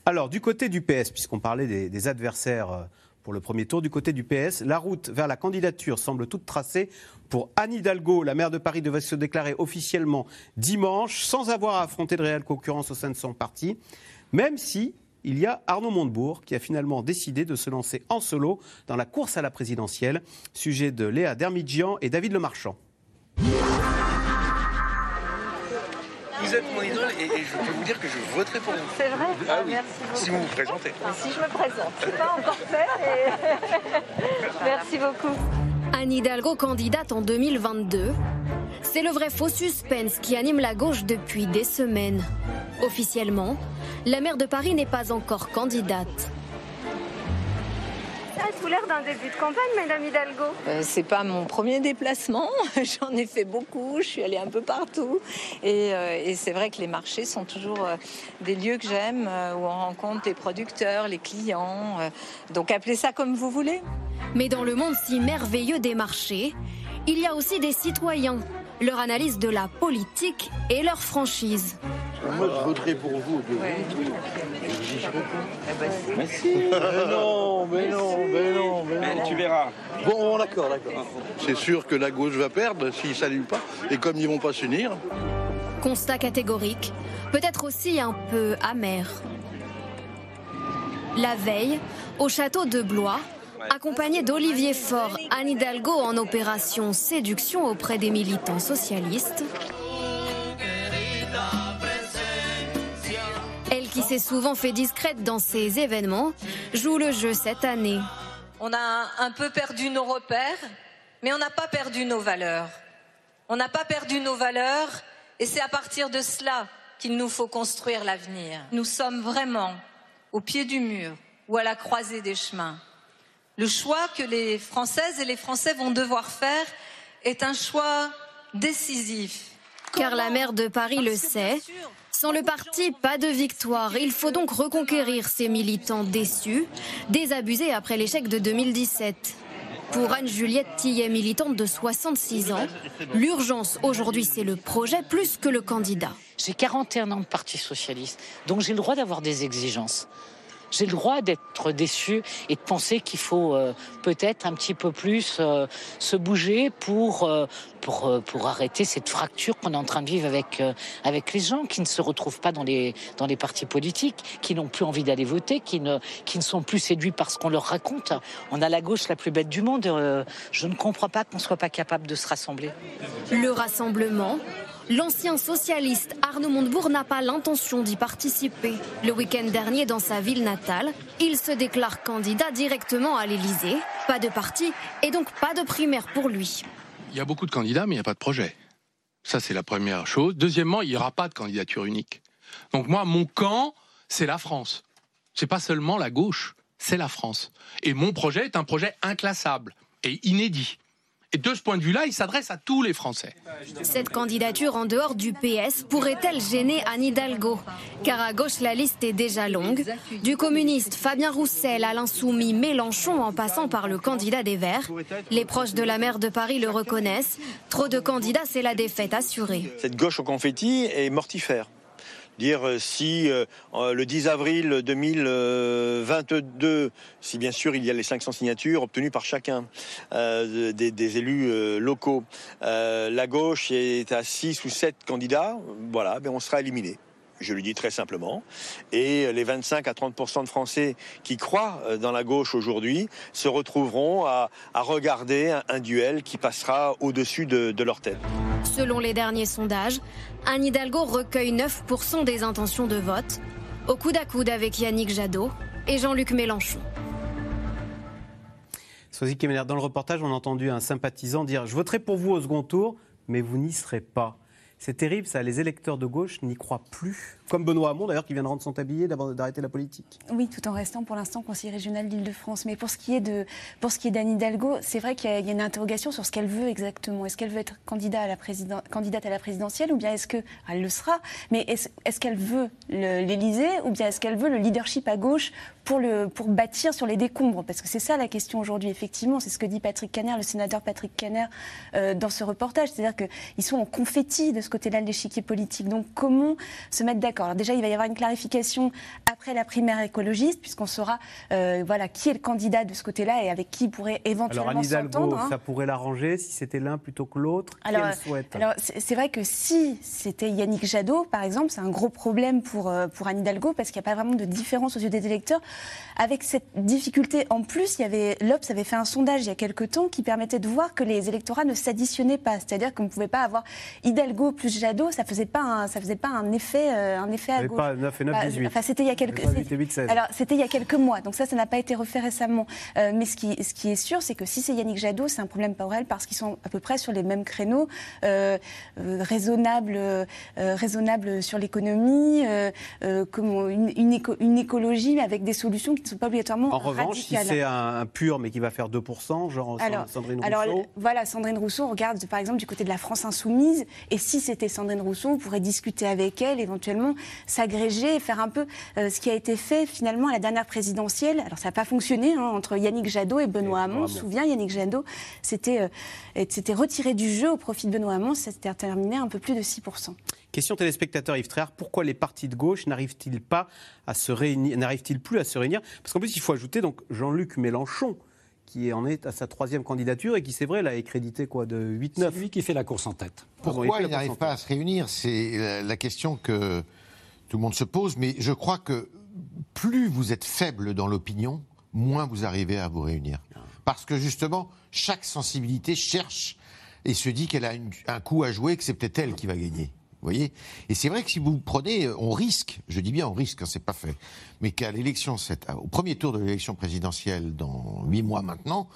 Alors, du côté du PS, puisqu'on parlait des, des, adversaires pour le premier tour, du côté du PS, la route vers la candidature semble toute tracée pour Anne Hidalgo. La maire de Paris devait se déclarer officiellement dimanche, sans avoir à affronter de réelle concurrence au sein de son parti, même si il y a Arnaud Montebourg qui a finalement décidé de se lancer en solo dans la course à la présidentielle. Sujet de Léa Dermidjian et David Lemarchand. Vous êtes mon idole et, et, je peux vous dire que je voterai pour vous. C'est vrai ah, oui. Merci beaucoup. Si vous vous présentez. Et si je me présente. C'est pas encore fait. Merci beaucoup. Anne Hidalgo candidate en 2022. C'est le vrai faux suspense qui anime la gauche depuis des semaines. Officiellement, la maire de Paris n'est pas encore candidate. Ça a tout l'air d'un début de campagne, Madame Hidalgo? Euh, c'est pas mon premier déplacement. J'en ai fait beaucoup. Je suis allée un peu partout. Et, euh, et c'est vrai que les marchés sont toujours euh, des lieux que j'aime, où on rencontre les producteurs, les clients. donc appelez ça comme vous voulez. Mais dans le monde si merveilleux des marchés, il y a aussi des citoyens, leur analyse de la politique et leur franchise. Moi, je voterai pour vous. Ouais. Pas. Merci. mais non, mais non, mais non, mais non. Tu verras. Bon, d'accord, d'accord. C'est sûr que la gauche va perdre s'ils ne s'allument pas. Et comme ils ne vont pas s'unir. Constat catégorique, peut-être aussi un peu amer. La veille, au château de Blois, accompagné d'Olivier Faure, Anne Hidalgo en opération séduction auprès des militants socialistes. Souvent fait discrète dans ces événements, joue le jeu cette année. On a un peu perdu nos repères, mais on n'a pas perdu nos valeurs. On n'a pas perdu nos valeurs et c'est à partir de cela qu'il nous faut construire l'avenir. Nous sommes vraiment au pied du mur ou à la croisée des chemins. Le choix que les Françaises et les Français vont devoir faire est un choix décisif. Car la maire de Paris le sait, sans le parti, pas de victoire. Il faut donc reconquérir ces militants déçus, désabusés après l'échec de 2017. Pour Anne-Juliette Tillet, militante de 66 ans, l'urgence aujourd'hui, c'est le projet plus que le candidat. J'ai 41 ans de Parti socialiste, donc j'ai le droit d'avoir des exigences. J'ai le droit d'être déçu et de penser qu'il faut euh, peut-être un petit peu plus euh, se bouger pour, euh, pour, pour arrêter cette fracture qu'on est en train de vivre avec, avec les gens qui ne se retrouvent pas dans les, dans les partis politiques, qui n'ont plus envie d'aller voter, qui ne, qui ne sont plus séduits par ce qu'on leur raconte. On a la gauche la plus bête du monde. je ne comprends pas qu'on ne soit pas capable de se rassembler. Le rassemblement L'ancien socialiste Arnaud Montebourg n'a pas l'intention d'y participer. Le week-end dernier, dans sa ville natale, il se déclare candidat directement à l'Élysée. Pas de parti et donc pas de primaire pour lui. Il y a beaucoup de candidats, mais il n'y a pas de projet. Ça, c'est la première chose. Deuxièmement, il n'y aura pas de candidature unique. Donc moi, mon camp, c'est la France. C'est pas seulement la gauche, c'est la France. Et mon projet est un projet inclassable et inédit. Et de ce point de vue-là, il s'adresse à tous les Français. Cette candidature en dehors du PS pourrait-elle gêner Anne Hidalgo? Car à gauche, la liste est déjà longue. Du communiste Fabien Roussel à l'insoumis Mélenchon en passant par le candidat des Verts. Les proches de la maire de Paris le reconnaissent. Trop de candidats, c'est la défaite assurée. Cette gauche au confetti est mortifère dire euh, si euh, le 10 avril 2022, si bien sûr il y a les 500 signatures obtenues par chacun euh, des, élus locaux, la gauche est à 6 ou 7 candidats, voilà, ben on sera éliminé je lui dis très simplement. Et les 25 à 30% de Français qui croient dans la gauche aujourd'hui se retrouveront à, regarder un, duel qui passera au-dessus de, de leur tête. Selon les derniers sondages, Anne Hidalgo recueille 9% des intentions de vote, au coude à coude avec Yannick Jadot et Jean-Luc Mélenchon. Sois-y dans le reportage, on a entendu un sympathisant dire Je voterai pour vous au second tour, mais vous n'y serez pas. C'est terrible, ça. Les électeurs de gauche n'y croient plus. Comme Benoît Hamon, d'ailleurs, qui vient de rendre son tablier d'arrêter la politique. Oui, tout en restant pour l'instant conseiller régional d'Île-de-France. Mais pour ce qui est de, pour ce qui est d'Anne Hidalgo, c'est vrai qu'il y, a une interrogation sur ce qu'elle veut exactement. Est-ce qu'elle veut être candidat à la candidate à la présidentielle ou bien est-ce que elle le sera Mais est-ce qu'elle veut l'Élysée ou bien est-ce qu'elle veut le leadership à gauche pour, le, pour bâtir sur les décombres? Parce que c'est ça la question aujourd'hui, effectivement. C'est ce que dit Patrick Caner, le sénateur Patrick Caner, euh, dans ce reportage. C'est-à-dire qu'ils sont en confetti de ce côté-là de l'échiquier politique. Donc comment se mettre d'accord? Alors déjà, il va y avoir une clarification après la primaire écologiste, puisqu'on saura euh, voilà, qui est le candidat de ce côté-là et avec qui il pourrait éventuellement s'entendre. Hein. ça pourrait l'arranger si c'était l'un plutôt que l'autre Alors, alors c'est vrai que si c'était Yannick Jadot, par exemple, c'est un gros problème pour, euh, pour Anne Hidalgo, parce qu'il n'y a pas vraiment de différence aux yeux des électeurs. Avec cette difficulté, en plus, il y avait l'Obs avait fait un sondage il y a quelques temps qui permettait de voir que les électorats ne s'additionnaient pas. C'est-à-dire qu'on ne pouvait pas avoir Hidalgo plus Jadot ça faisait pas un, ça faisait pas un effet, euh, un effet à gauche. Pas 9 et 9, 18. Bah, enfin, c'était il y a quelques. 8 alors, c'était il y a quelques mois, donc ça, ça n'a pas été refait récemment. Euh, mais ce qui, ce qui est sûr, c'est que si c'est Yannick Jadot, c'est un problème pour elle parce qu'ils sont à peu près sur les mêmes créneaux, euh, raisonnables, raisonnables sur l'économie, comme une, une, écologie, mais avec des solutions qui ne sont pas obligatoirement. En revanche, si c'est un, pur, mais qui va faire 2%, genre Sandrine Rousseau. Alors, voilà, Sandrine Rousseau, on regarde par exemple du côté de la France insoumise, et si c'était Sandrine Rousseau, on pourrait discuter avec elle, éventuellement s'agréger et faire un peu euh, ce qui a été fait finalement à la dernière présidentielle. Alors ça n'a pas fonctionné hein, entre Yannick Jadot et Benoît Hamon. On se souvient, Yannick Jadot s'était euh, retiré du jeu au profit de Benoît Hamon. Ça s'était terminé un peu plus de 6%. Question téléspectateur Yves Tréhard, pourquoi les partis de gauche n'arrivent-ils pas à se réunir, n'arrivent-ils plus à se réunir? Parce qu'en plus, il faut ajouter donc Jean-Luc Mélenchon, qui en est à sa troisième candidature et qui, c'est vrai, l'a écrédité quoi, de 8-9. C'est lui qui fait la course en tête. Pourquoi il, n'arrive pas à se réunir? C'est la question que tout le monde se pose, mais je crois que plus vous êtes faible dans l'opinion, moins vous arrivez à vous réunir. Parce que justement, chaque sensibilité cherche et se dit qu'elle a un coup à jouer, que c'est peut-être elle qui va gagner voyez? Et c'est vrai que si vous prenez, on risque, je dis bien on risque, hein, c'est pas fait, mais qu'à l'élection, au premier tour de l'élection présidentielle dans huit mois maintenant,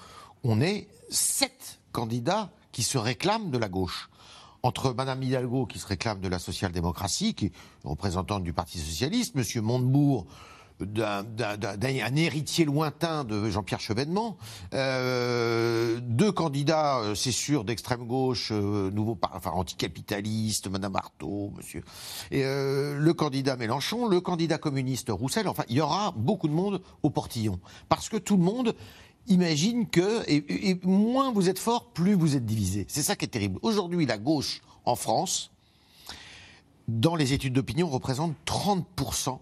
on est sept candidats qui se réclament de la gauche. Entre Madame Hidalgo qui se réclame de la social-démocratie, qui est représentante du Parti socialiste, Monsieur Montebourg, d'un héritier lointain de Jean-Pierre Chevènement. Euh, deux candidats, euh, c'est sûr, d'extrême gauche, euh, nouveau, enfin anticapitaliste, Madame Artaud, Monsieur. Et le candidat Mélenchon, le candidat communiste Roussel. Enfin, il y aura beaucoup de monde au portillon, parce que tout le monde imagine que et, et moins vous êtes fort, plus vous êtes divisé. C'est ça qui est terrible. Aujourd'hui, la gauche en France, dans les études d'opinion, représente 30%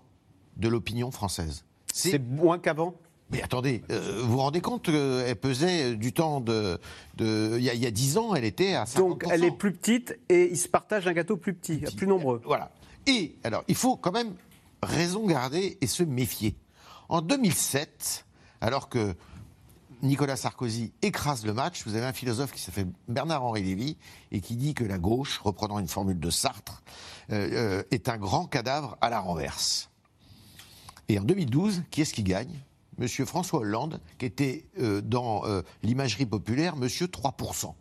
de l'opinion française. C'est moins qu'avant? Mais attendez, euh, vous vous rendez compte qu'elle pesait du temps de. Il y, a dix ans, elle était à 50%. Donc elle est plus petite et ils se partagent un gâteau plus petit, plus, nombreux. Voilà. Et alors, il faut quand même raison garder et se méfier. En 2007, alors que Nicolas Sarkozy écrase le match, vous avez un philosophe qui s'appelle Bernard-Henri Lévy et qui dit que la gauche, reprenant une formule de Sartre, euh, euh, est un grand cadavre à la renverse. Et en 2012, qui est-ce qui gagne? Monsieur François Hollande, qui était euh, dans l'imagerie populaire, Monsieur 3%.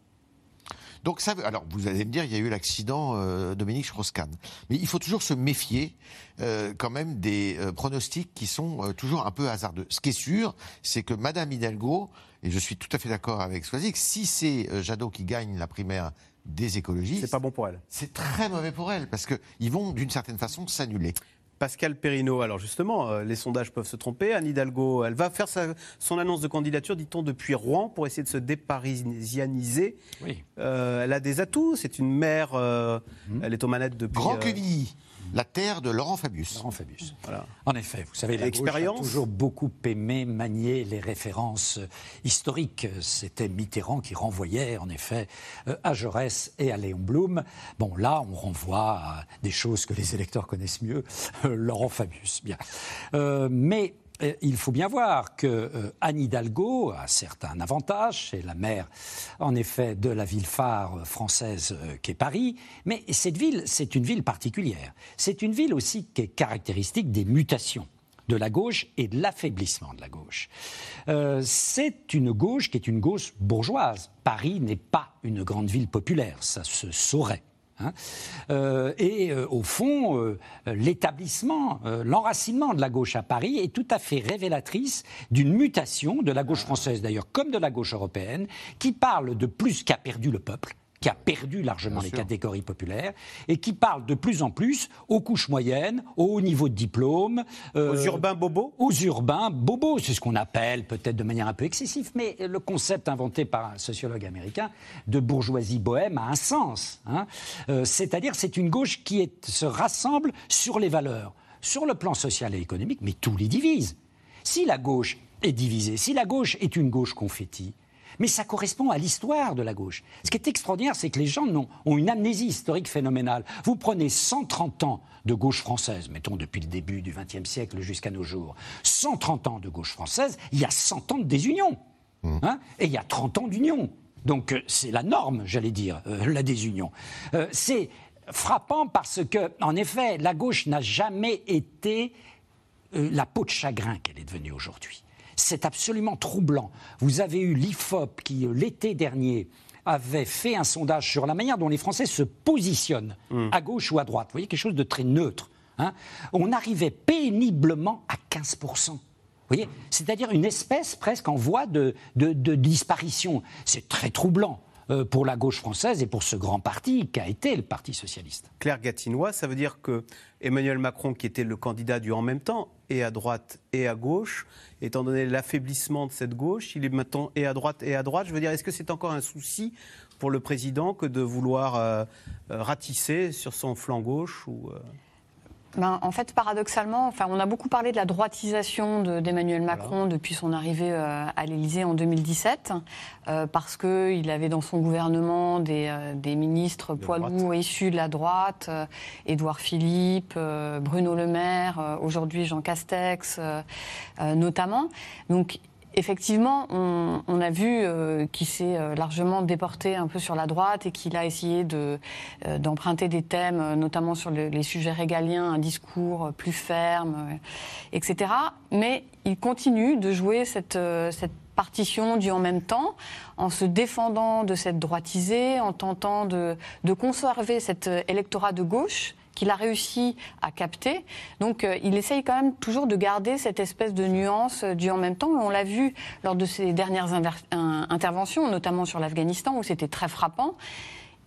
Donc ça, veut- alors vous allez me dire, il y a eu l'accident euh, Dominique Strauss-Kahn, mais il faut toujours se méfier euh, quand même des euh, pronostics qui sont euh, toujours un peu hasardeux. Ce qui est sûr, c'est que Madame Hidalgo, et je suis tout à fait d'accord avec Swazik, si c'est euh, Jadot qui gagne la primaire des écologistes, C'est pas bon pour elle. c'est très mauvais pour elle parce que ils vont d'une certaine façon s'annuler. Pascal Perrineau, alors justement, euh, les sondages peuvent se tromper. Anne Hidalgo, elle va faire sa- son annonce de candidature, dit-on, depuis Rouen pour essayer de se déparisianiser. Oui. Euh, elle a des atouts, c'est une mère, euh, elle est aux manettes depuis... Grand Quevilly, la terre de Laurent Fabius. Laurent Fabius. Voilà. En effet, vous savez, la gauche a Expérience. toujours beaucoup aimé manier les références historiques. C'était Mitterrand qui renvoyait, en effet, euh, à Jaurès et à Léon Blum. Bon, là, on renvoie à des choses que les électeurs connaissent mieux. Euh, Laurent Fabius, bien. Euh, mais il faut bien voir que euh, Anne Hidalgo a certes un avantage, c'est la maire, en effet, de la ville phare française euh, qu'est Paris, mais cette ville, c'est une ville particulière. C'est une ville aussi qui est caractéristique des mutations de la gauche et de l'affaiblissement de la gauche. Euh, c'est une gauche qui est une gauche bourgeoise. Paris n'est pas une grande ville populaire, ça se saurait. Hein. Euh, et euh, au fond, euh, l'établissement, l'enracinement de la gauche à Paris est tout à fait révélatrice d'une mutation de la gauche française d'ailleurs, comme de la gauche européenne, qui parle de plus qu'a perdu le peuple qui a perdu largement les catégories populaires et qui parle de plus en plus aux couches moyennes, au haut niveau de diplôme. euh, Aux urbains bobos Aux urbains bobos, c'est ce qu'on appelle peut-être de manière un peu excessive, mais le concept inventé par un sociologue américain de bourgeoisie bohème a un sens. hein. Euh, C'est-à-dire c'est une gauche qui est- se rassemble sur les valeurs, sur le plan social et économique, mais tout les divise. Si la gauche est divisée, si la gauche est une gauche confetti, mais ça correspond à l'histoire de la gauche. Ce qui est extraordinaire, c'est que les gens ont une amnésie historique phénoménale. Vous prenez 130 ans de gauche française, mettons depuis le début du XXe siècle jusqu'à nos jours, 130 ans de gauche française, il y a 100 ans de désunion. Hein et il y a 30 ans d'union. Donc euh, c'est la norme, j'allais dire, euh, la désunion. Euh, c'est frappant parce que, en effet, la gauche n'a jamais été euh, la peau de chagrin qu'elle est devenue aujourd'hui. C'est absolument troublant. Vous avez eu l'IFOP qui, euh, l'été dernier, avait fait un sondage sur la manière dont les Français se positionnent, à gauche ou à droite. Vous voyez, quelque chose de très neutre. hein. On arrivait péniblement à 15%. Vous voyez? C'est-à-dire une espèce presque en voie de, de- de disparition. C'est très troublant pour la gauche française et pour ce grand parti qu'a été le Parti socialiste. Claire Gatinois, ça veut dire que Emmanuel Macron, qui était le candidat du en même temps, et à droite et à gauche, étant donné l'affaiblissement de cette gauche, il est maintenant et à droite et à droite. Je veux dire, est-ce que c'est encore un souci pour le président que de vouloir euh, euh, ratisser sur son flanc gauche ou, euh, Ben, en fait, paradoxalement, enfin, on a beaucoup parlé de la droitisation de- d'Emmanuel Macron depuis son arrivée euh, à l'Élysée en 2017, euh, parce qu'il avait dans son gouvernement des, euh, des ministres poids lourds issus de la droite, euh, Édouard Philippe, euh, Bruno Le Maire, euh, aujourd'hui Jean Castex, notamment. Donc, Effectivement, on, a vu euh, qu'il s'est euh, largement déporté un peu sur la droite et qu'il a essayé euh, d'emprunter des thèmes, notamment sur le- les sujets régaliens, un discours plus ferme, etc. Mais il continue de jouer cette, partition du en même temps, en se défendant de cette droitisée, en tentant de, conserver cet électorat de gauche qu'il a réussi à capter. Donc euh, il essaye quand même toujours de garder cette espèce de nuance euh, du en même temps. On l'a vu lors de ses dernières interventions, notamment sur l'Afghanistan, où c'était très frappant.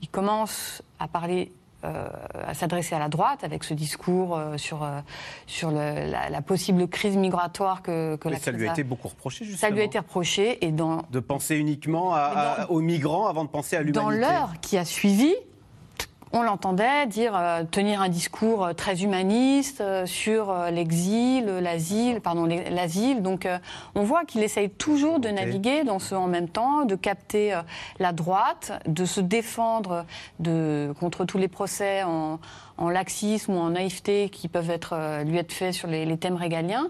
Il commence à parler euh, à s'adresser à la droite avec ce discours euh, sur, euh, sur le- la, la possible crise migratoire que, que la ça lui a été beaucoup reproché, Ça justement. lui a été reproché et dans, De penser uniquement à- à- aux migrants avant de penser à l'humanité. dans l'heure qui a suivi, on l'entendait dire, euh, tenir un discours euh, très humaniste euh, sur euh, l'exil, l'asile, pardon, l'e- l'asile. Donc, on voit qu'il essaye toujours de naviguer dans ce en même temps, de capter la droite, de se défendre de, contre tous les procès en, en laxisme ou en naïveté qui peuvent être, euh, lui être faits sur les, thèmes régaliens,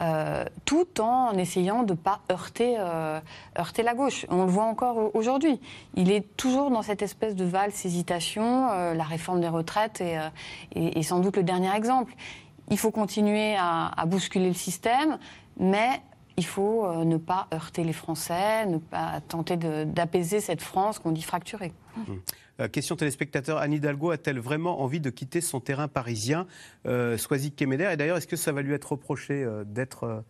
euh, tout en essayant de ne pas heurter, euh, heurter la gauche. On le voit encore aujourd'hui. Il est toujours dans cette espèce de valse hésitation. La réforme des retraites est, sans doute le dernier exemple. Il faut continuer à bousculer le système, mais il faut euh, ne pas heurter les Français, ne pas tenter d'apaiser cette France qu'on dit fracturée. Euh, question téléspectateur, Anne Hidalgo a-t-elle vraiment envie de quitter son terrain parisien? Euh, Kemener, et d'ailleurs, est-ce que ça va lui être reproché euh, d'être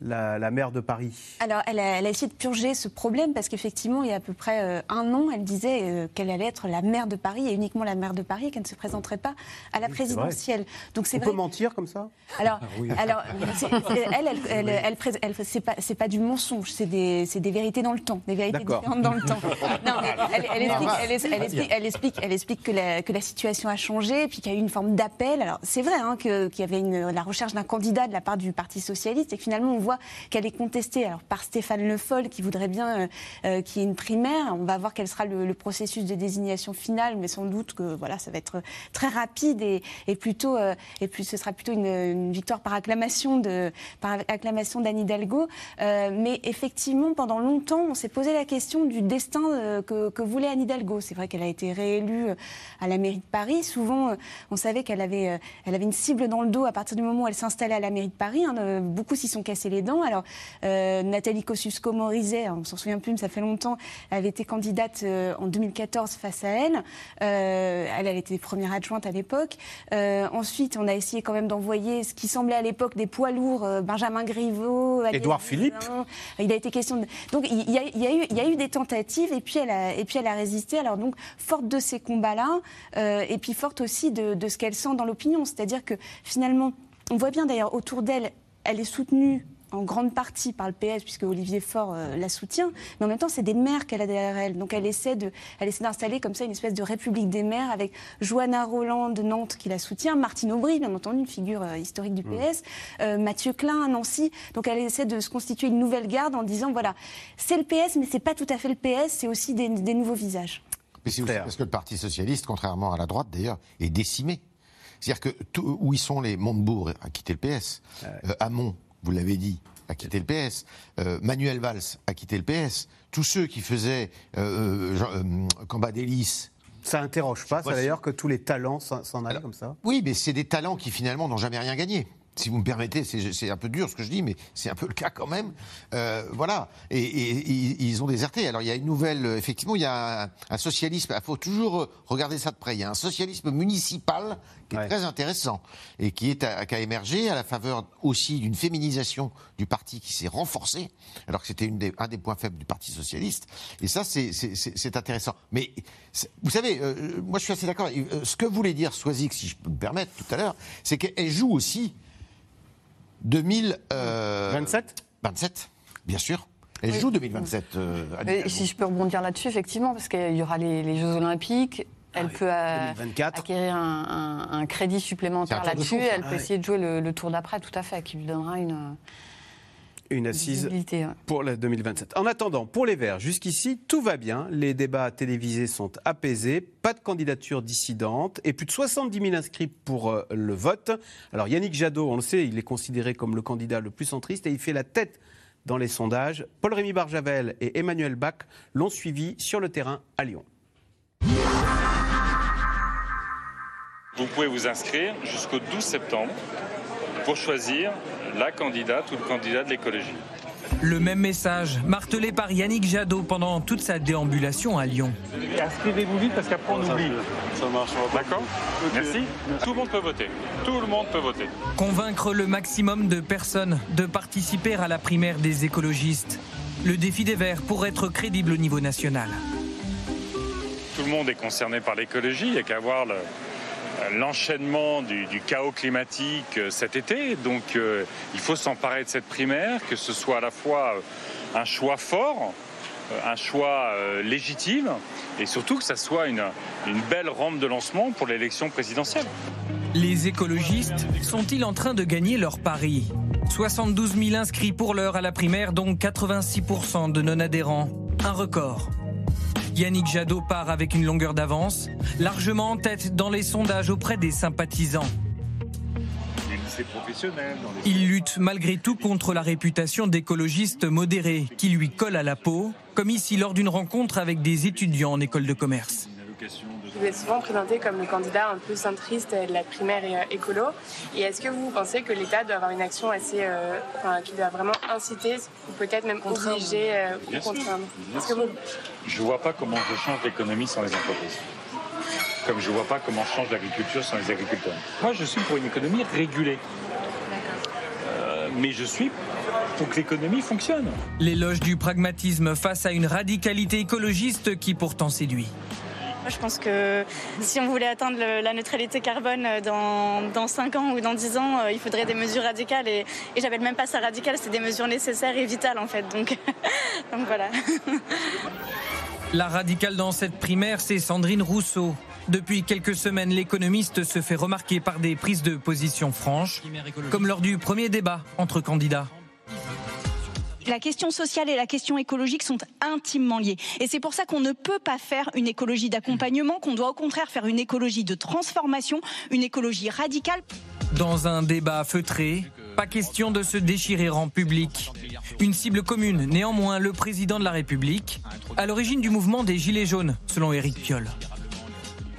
la, la maire de Paris Alors, elle a, elle a essayé de purger ce problème parce qu'effectivement, il y a à peu près euh, un an, elle disait euh, qu'elle allait être la maire de Paris et uniquement la maire de Paris et qu'elle ne se présenterait pas à la Oui, présidentielle. Donc, c'est On vrai. peut mentir comme ça? Alors, Ah oui. alors c'est- elle, elle, elle, elle, c'est pas, c'est pas du mensonge, c'est des, c'est des vérités dans le temps, des vérités D'accord. différentes dans le temps. Non, elle, explique, elle, explique, que, la, que la situation a changé, puis qu'il y a eu une forme d'appel. Alors, c'est vrai hein, que- qu'il y avait une, la recherche d'un candidat de la part du Parti socialiste, et que finalement, on voit qu'elle est contestée alors, par Stéphane Le Foll, qui voudrait bien euh, euh, qu'il y ait une primaire. On va voir quel sera le, processus de désignation finale, mais sans doute que voilà, ça va être très rapide et, et plutôt, euh, et puis ce sera plutôt une, victoire par acclamation de par acclamation d'Anne Hidalgo. Euh, mais effectivement, pendant longtemps, on s'est posé la question du destin euh, que, voulait Anne Hidalgo. C'est vrai qu'elle a été réélue euh, à la mairie de Paris. Souvent, euh, on savait qu'elle avait, euh, elle avait une cible dans le dos à partir du moment où elle s'installait à la mairie de Paris. hein. Euh, beaucoup s'y sont cassés les dents. Alors, euh, Nathalie Kosciusko-Morizet, on s'en souvient plus, mais ça fait longtemps, avait été candidate euh, en 2014 face à elle. Euh, elle, elle était première adjointe à l'époque. Ensuite, on a essayé quand même d'envoyer ce qui semblait à l'époque des poids lourds, Benjamin Griveaux, Édouard. Philippe. Il a été question de... Donc, il y a, il y a eu, il y a eu des tentatives et puis elle a, et puis elle a résisté. Alors, donc, forte de ces combats-là, et puis forte aussi de, de ce qu'elle sent dans l'opinion. C'est-à-dire que finalement, on voit bien d'ailleurs autour d'elle, elle est soutenue en grande partie par le PS, puisque Olivier Faure euh, la soutient, mais en même temps, c'est des maires qu'elle a derrière elle. Donc elle essaie de, elle essaie d'installer comme ça une espèce de république des maires avec Johanna Roland de Nantes qui la soutient, Martine Aubry, bien entendu, une figure euh, historique du PS, euh, Mathieu Klein à Nancy. Donc elle essaie de se constituer une nouvelle garde en disant voilà, c'est le PS, mais c'est pas tout à fait le PS, c'est aussi des, des nouveaux visages. Mais c'est aussi parce que le Parti socialiste, contrairement à la droite d'ailleurs, est décimé. C'est-à-dire que tout- où ils sont les Montebourg a quitté le PS, euh, Hamon, vous l'avez dit, a quitté le PS, euh, Manuel Valls a quitté le PS, tous ceux qui faisaient euh, euh, Jean- euh, Cambadélis. Ça interroge pas, ça d'ailleurs, que tous les talents s'en aillent comme ça? Oui, mais c'est des talents qui finalement n'ont jamais rien gagné. Si vous me permettez, c'est un peu dur ce que je dis, mais c'est un peu le cas quand même. Euh, voilà. Et, et- et ils ont déserté. Alors il y a une nouvelle. euh, Effectivement, il y a un, un socialisme. Il faut toujours euh, regarder ça de près. Il y a un socialisme municipal qui est très intéressant et qui est à- qui a émergé à la faveur aussi d'une féminisation du parti qui s'est renforcée, alors que c'était des- un des points faibles du Parti socialiste. Et ça, c'est- intéressant. Mais vous savez, euh, moi je suis assez d'accord. Euh, Ce que voulait dire Soisic, si je peux me permettre tout à l'heure, c'est qu'elle joue aussi 2027 27, bien sûr. Elle Oui. joue 2027. euh, Mais si je peux rebondir là-dessus, effectivement, parce qu'il y aura les, les Jeux Olympiques. Elle peut euh, 2024. acquérir un, un- un crédit supplémentaire là-dessus. Elle peut Ouais. essayer de jouer le, le tour d'après, tout à fait, qui lui donnera une. Une assise ouais. pour la 2027. En attendant, pour les Verts, jusqu'ici, tout va bien. Les débats télévisés sont apaisés, pas de candidature dissidente et plus de 70 000 inscrits pour euh, le vote. Alors Yannick Jadot, on le sait, il est considéré comme le candidat le plus centriste et il fait la tête dans les sondages. Paul-Rémy Barjavel et Emmanuel Bach l'ont suivi sur le terrain à Lyon. Vous pouvez vous inscrire jusqu'au 12 septembre pour choisir la candidate ou le candidat de l'écologie. Le même message, martelé par Yannick Jadot pendant toute sa déambulation à Lyon. Inscrivez-vous vite parce qu'après on oublie. Ça marche, D'accord Merci. Tout le monde peut voter. Tout le monde peut voter. Convaincre le maximum de personnes de participer à la primaire des écologistes. Le défi des Verts pour être crédible au niveau national. Tout le monde est concerné par l'écologie. Il n'y a qu'à voir le- l'enchaînement du, chaos climatique euh, cet été. Donc euh, il faut s'emparer de cette primaire, que ce soit à la fois euh, un choix fort, un choix légitime, et surtout que ça soit une, une belle rampe de lancement pour l'élection présidentielle. Les écologistes sont-ils en train de gagner leur pari? 72 000 inscrits pour l'heure à la primaire, dont 86% de non-adhérents. Un record. Yannick Jadot part avec une longueur d'avance, largement en tête dans les sondages auprès des sympathisants. Il lutte malgré tout contre la réputation d'écologiste modéré qui lui colle à la peau, comme ici lors d'une rencontre avec des étudiants en école de commerce. Vous êtes souvent présenté comme le candidat un peu centriste de la primaire et, euh, écolo. Et est-ce que vous pensez que l'État doit avoir une action assez, euh, enfin, qui doit vraiment inciter ou peut-être même obliger euh, ou contraindre? Que vous... Je ne vois pas comment je change l'économie sans les entreprises. Comme je ne vois pas comment je change l'agriculture sans les agriculteurs. Moi, je suis pour une économie régulée. Mais je suis pour que l'économie fonctionne. L'éloge du pragmatisme face à une radicalité écologiste qui pourtant séduit. Moi, je pense que si on voulait atteindre le- la neutralité carbone dans, dans 5 ans ou dans 10 ans, euh, il faudrait des mesures radicales. Et, et j'appelle même pas ça radical, c'est des mesures nécessaires et vitales en fait. Donc, donc voilà. La radicale dans cette primaire, c'est Sandrine Rousseau. Depuis quelques semaines, l'économiste se fait remarquer par des prises de position franches, comme lors du premier débat entre candidats. La question sociale et la question écologique sont intimement liées. Et c'est pour ça qu'on ne peut pas faire une écologie d'accompagnement, qu'on doit au contraire faire une écologie de transformation, une écologie radicale. Dans un débat feutré, pas question de se déchirer en public. Une cible commune, néanmoins, le président de la République, à l'origine du mouvement des Gilets jaunes, selon Éric Piolle.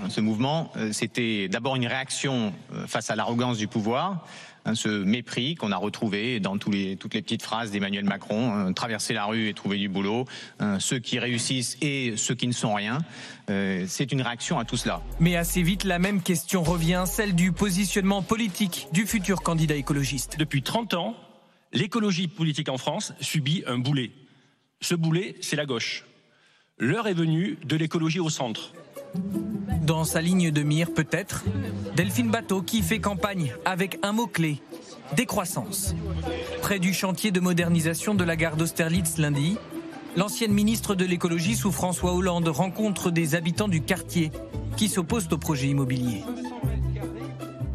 Ce mouvement, euh, c'était d'abord une réaction euh, face à l'arrogance du pouvoir, hein, ce mépris qu'on a retrouvé dans tous les- toutes les petites phrases d'Emmanuel Macron, hein, traverser la rue et trouver du boulot, hein, ceux qui réussissent et ceux qui ne sont rien. Euh, C'est une réaction à tout cela. Mais assez vite, la même question revient, celle du positionnement politique du futur candidat écologiste. Depuis 30 ans, l'écologie politique en France subit un boulet. Ce boulet, c'est la gauche. L'heure est venue de l'écologie au centre. Dans sa ligne de mire, peut-être, Delphine Bateau qui fait campagne avec un mot-clé, décroissance. Près du chantier de modernisation de la gare d'Austerlitz lundi, l'ancienne ministre de l'écologie sous François Hollande rencontre des habitants du quartier qui s'opposent au projet immobilier.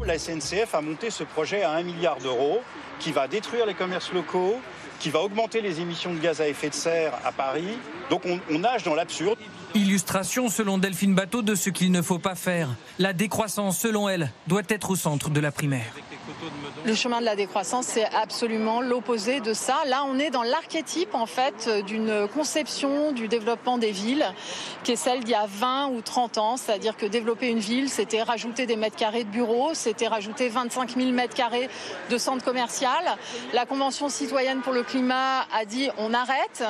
La SNCF a monté ce projet à 1 milliard d'euros qui va détruire les commerces locaux, qui va augmenter les émissions de gaz à effet de serre à Paris. Donc on, nage dans l'absurde. Illustration selon Delphine Bateau de ce qu'il ne faut pas faire. La décroissance, selon elle, doit être au centre de la primaire. Le chemin de la décroissance, c'est absolument l'opposé de ça. Là, on est dans l'archétype, en fait, d'une conception du développement des villes, qui est celle d'il y a 20 ou 30 ans. C'est-à-dire que développer une ville, c'était rajouter des mètres carrés de bureaux, c'était rajouter 25 000 mètres carrés de centres commerciaux. La Convention citoyenne pour le climat a dit on arrête,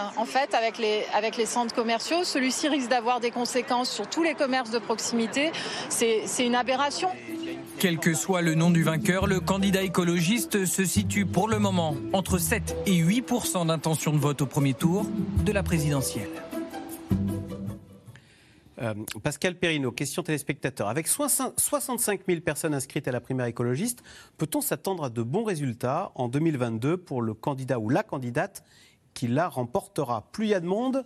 avec les, centres commerciaux. Celui-ci risque d'avoir des conséquences sur tous les commerces de proximité. C'est une aberration. Quel que soit le nom du vainqueur, le candidat écologiste se situe pour le moment entre 7 et 8% d'intention de vote au premier tour de la présidentielle. Euh, Pascal Perrino, question téléspectateur. Avec 60 65 000 personnes inscrites à la primaire écologiste, peut-on s'attendre à de bons résultats en 2022 pour le candidat ou la candidate qui la remportera? Plus il y a de monde,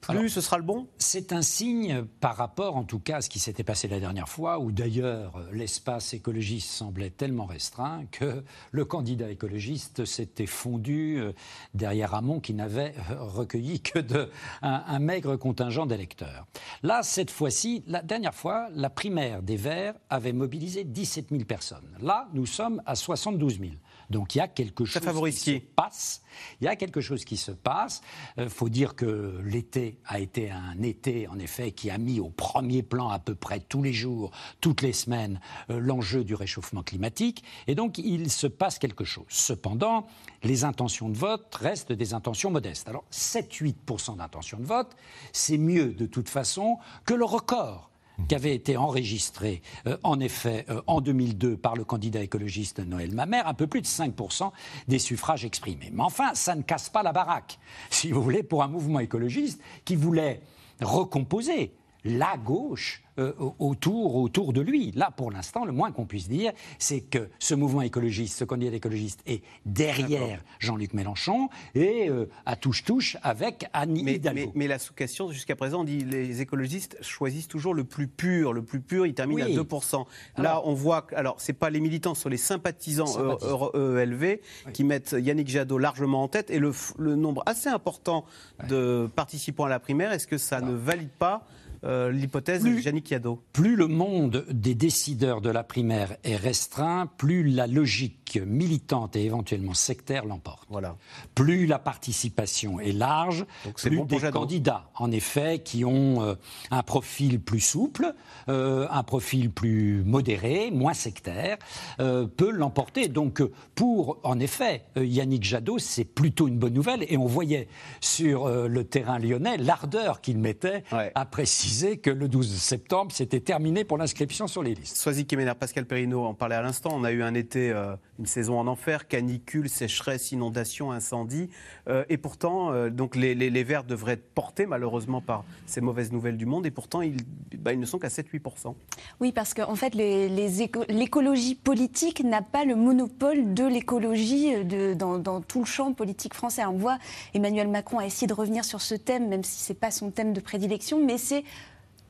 plus Alors, ce sera le bon? C'est un signe par rapport, en tout cas, à ce qui s'était passé la dernière fois, où d'ailleurs euh, l'espace écologiste semblait tellement restreint que le candidat écologiste s'était fondu euh, derrière Hamon qui n'avait euh, recueilli que de, un, un maigre contingent d'électeurs. Là, cette fois-ci, la dernière fois, la primaire des Verts avait mobilisé 17 000 personnes. Là, nous sommes à 72 000. Donc il y a quelque chose qui se passe. Il y a quelque chose qui se passe. Il faut dire que l'été a été un été, en effet, qui a mis au premier plan à peu près tous les jours, toutes les semaines, euh, l'enjeu du réchauffement climatique. Et donc il se passe quelque chose. Cependant, les intentions de vote restent des intentions modestes. Alors 7-8% d'intentions de vote, c'est mieux de toute façon que le record qui avait été enregistré euh, en effet euh, en 2002 par le candidat écologiste Noël Mamère, un peu plus de 5% des suffrages exprimés. Mais enfin, ça ne casse pas la baraque, si vous voulez, pour un mouvement écologiste qui voulait recomposer la gauche euh, autour, autour de lui. Là, pour l'instant, le moins qu'on puisse dire, c'est que ce mouvement écologiste, ce candidat écologiste, est derrière Jean-Luc Mélenchon et euh, à touche-touche avec Anne Mais, Hidalgo. mais- mais la sous-question, jusqu'à présent, on dit les écologistes choisissent toujours le plus pur. Le plus pur, il termine Oui. à 2%. Là, Alors- on voit. que- Alors, c'est pas les militants, ce sont les sympathisants, Sympathisants. euh, ELV qui mettent Yannick Jadot largement en tête. Et le, nombre assez important de participants à la primaire, est-ce que ça ne valide pas euh, l'hypothèse de Yannick Jadot Plus le monde des décideurs de la primaire est restreint, plus la logique militante et éventuellement sectaire l'emporte. Voilà. Plus la participation est large, plus bon des Jadot. candidats, en effet, qui ont euh, un profil plus souple, euh, un profil plus modéré, moins sectaire, peut l'emporter. Donc, pour, en effet, Yannick Jadot, c'est plutôt une bonne nouvelle. Et on voyait sur le terrain lyonnais l'ardeur qu'il mettait à préciser que le 12 septembre, c'était terminé pour l'inscription sur les listes. Soisy Kemener, Pascal Perrineau en parlait à l'instant. On a eu un été, euh, une saison en enfer, canicule, sécheresse, inondation, incendie. Euh, et pourtant, euh, donc les, les- Verts devraient être portés malheureusement par ces mauvaises nouvelles du monde. Et pourtant, ils, bah, ils ne sont qu'à 7-8%. Oui, parce qu'en fait, les éco- l'écologie politique n'a pas le monopole de l'écologie euh, dans, dans tout le champ politique français. On voit Emmanuel Macron a essayé de revenir sur ce thème, même si ce n'est pas son thème de prédilection, mais c'est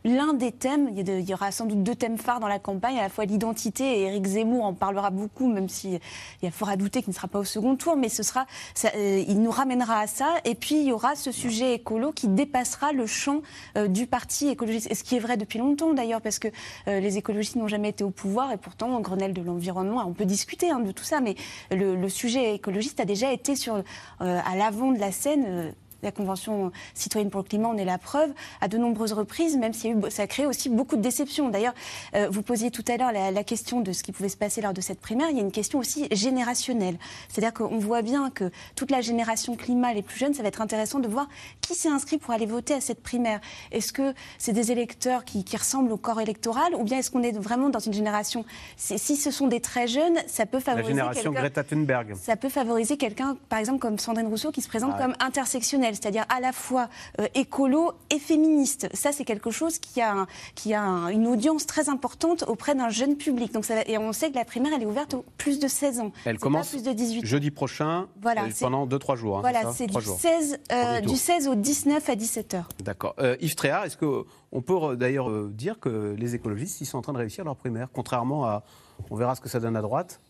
l'un des thèmes. Il y, aura sans doute deux thèmes phares dans la campagne, à la fois l'identité, et Éric Zemmour en parlera beaucoup, même s'il y a fort à douter qu'il ne sera pas au second tour, mais euh, il nous ramènera à ça. Et puis, il y aura ce sujet écolo qui dépassera le champ euh, du parti écologiste. Et ce qui est vrai depuis longtemps, d'ailleurs, parce que euh, les écologistes n'ont jamais été au pouvoir, et pourtant, au Grenelle de l'environnement, on peut discuter hein, de tout ça, mais le, sujet écologiste a déjà été à l'avant de la scène. La Convention citoyenne pour le climat en est la preuve à de nombreuses reprises, même s'il y a eu, ça a créé aussi beaucoup de déceptions. D'ailleurs, euh, vous posiez tout à l'heure la, la question de ce qui pouvait se passer lors de cette primaire. Il y a une question aussi générationnelle. C'est-à-dire qu'on voit bien que toute la génération climat, les plus jeunes, ça va être intéressant de voir qui s'est inscrit pour aller voter à cette primaire. Est-ce que c'est des électeurs qui, qui ressemblent au corps électoral ou bien est-ce qu'on est vraiment dans une génération Si ce sont des très jeunes, ça peut La favoriser génération quelqu'un- Greta Thunberg. ça peut favoriser quelqu'un, par exemple, comme Sandrine Rousseau, qui se présente Ah ouais. comme c'est-à-dire à la fois euh, écolo et féministe. Ça, c'est quelque chose qui a, un- qui a un- une audience très importante auprès d'un jeune public. Donc ça va- et on sait que la primaire, elle est ouverte aux plus de 16 ans. Elle commence plus de 18 ans. jeudi prochain Voilà, euh, pendant 2-3 jours. hein, Voilà, c'est du jours. 16, euh, Premier tour. du 16 au 19 à 17 heures. D'accord. Euh, Yves Tréhard, est-ce qu'on peut d'ailleurs dire que les écologistes, ils sont en train de réussir leur primaire, contrairement à. On verra ce que ça donne à droite?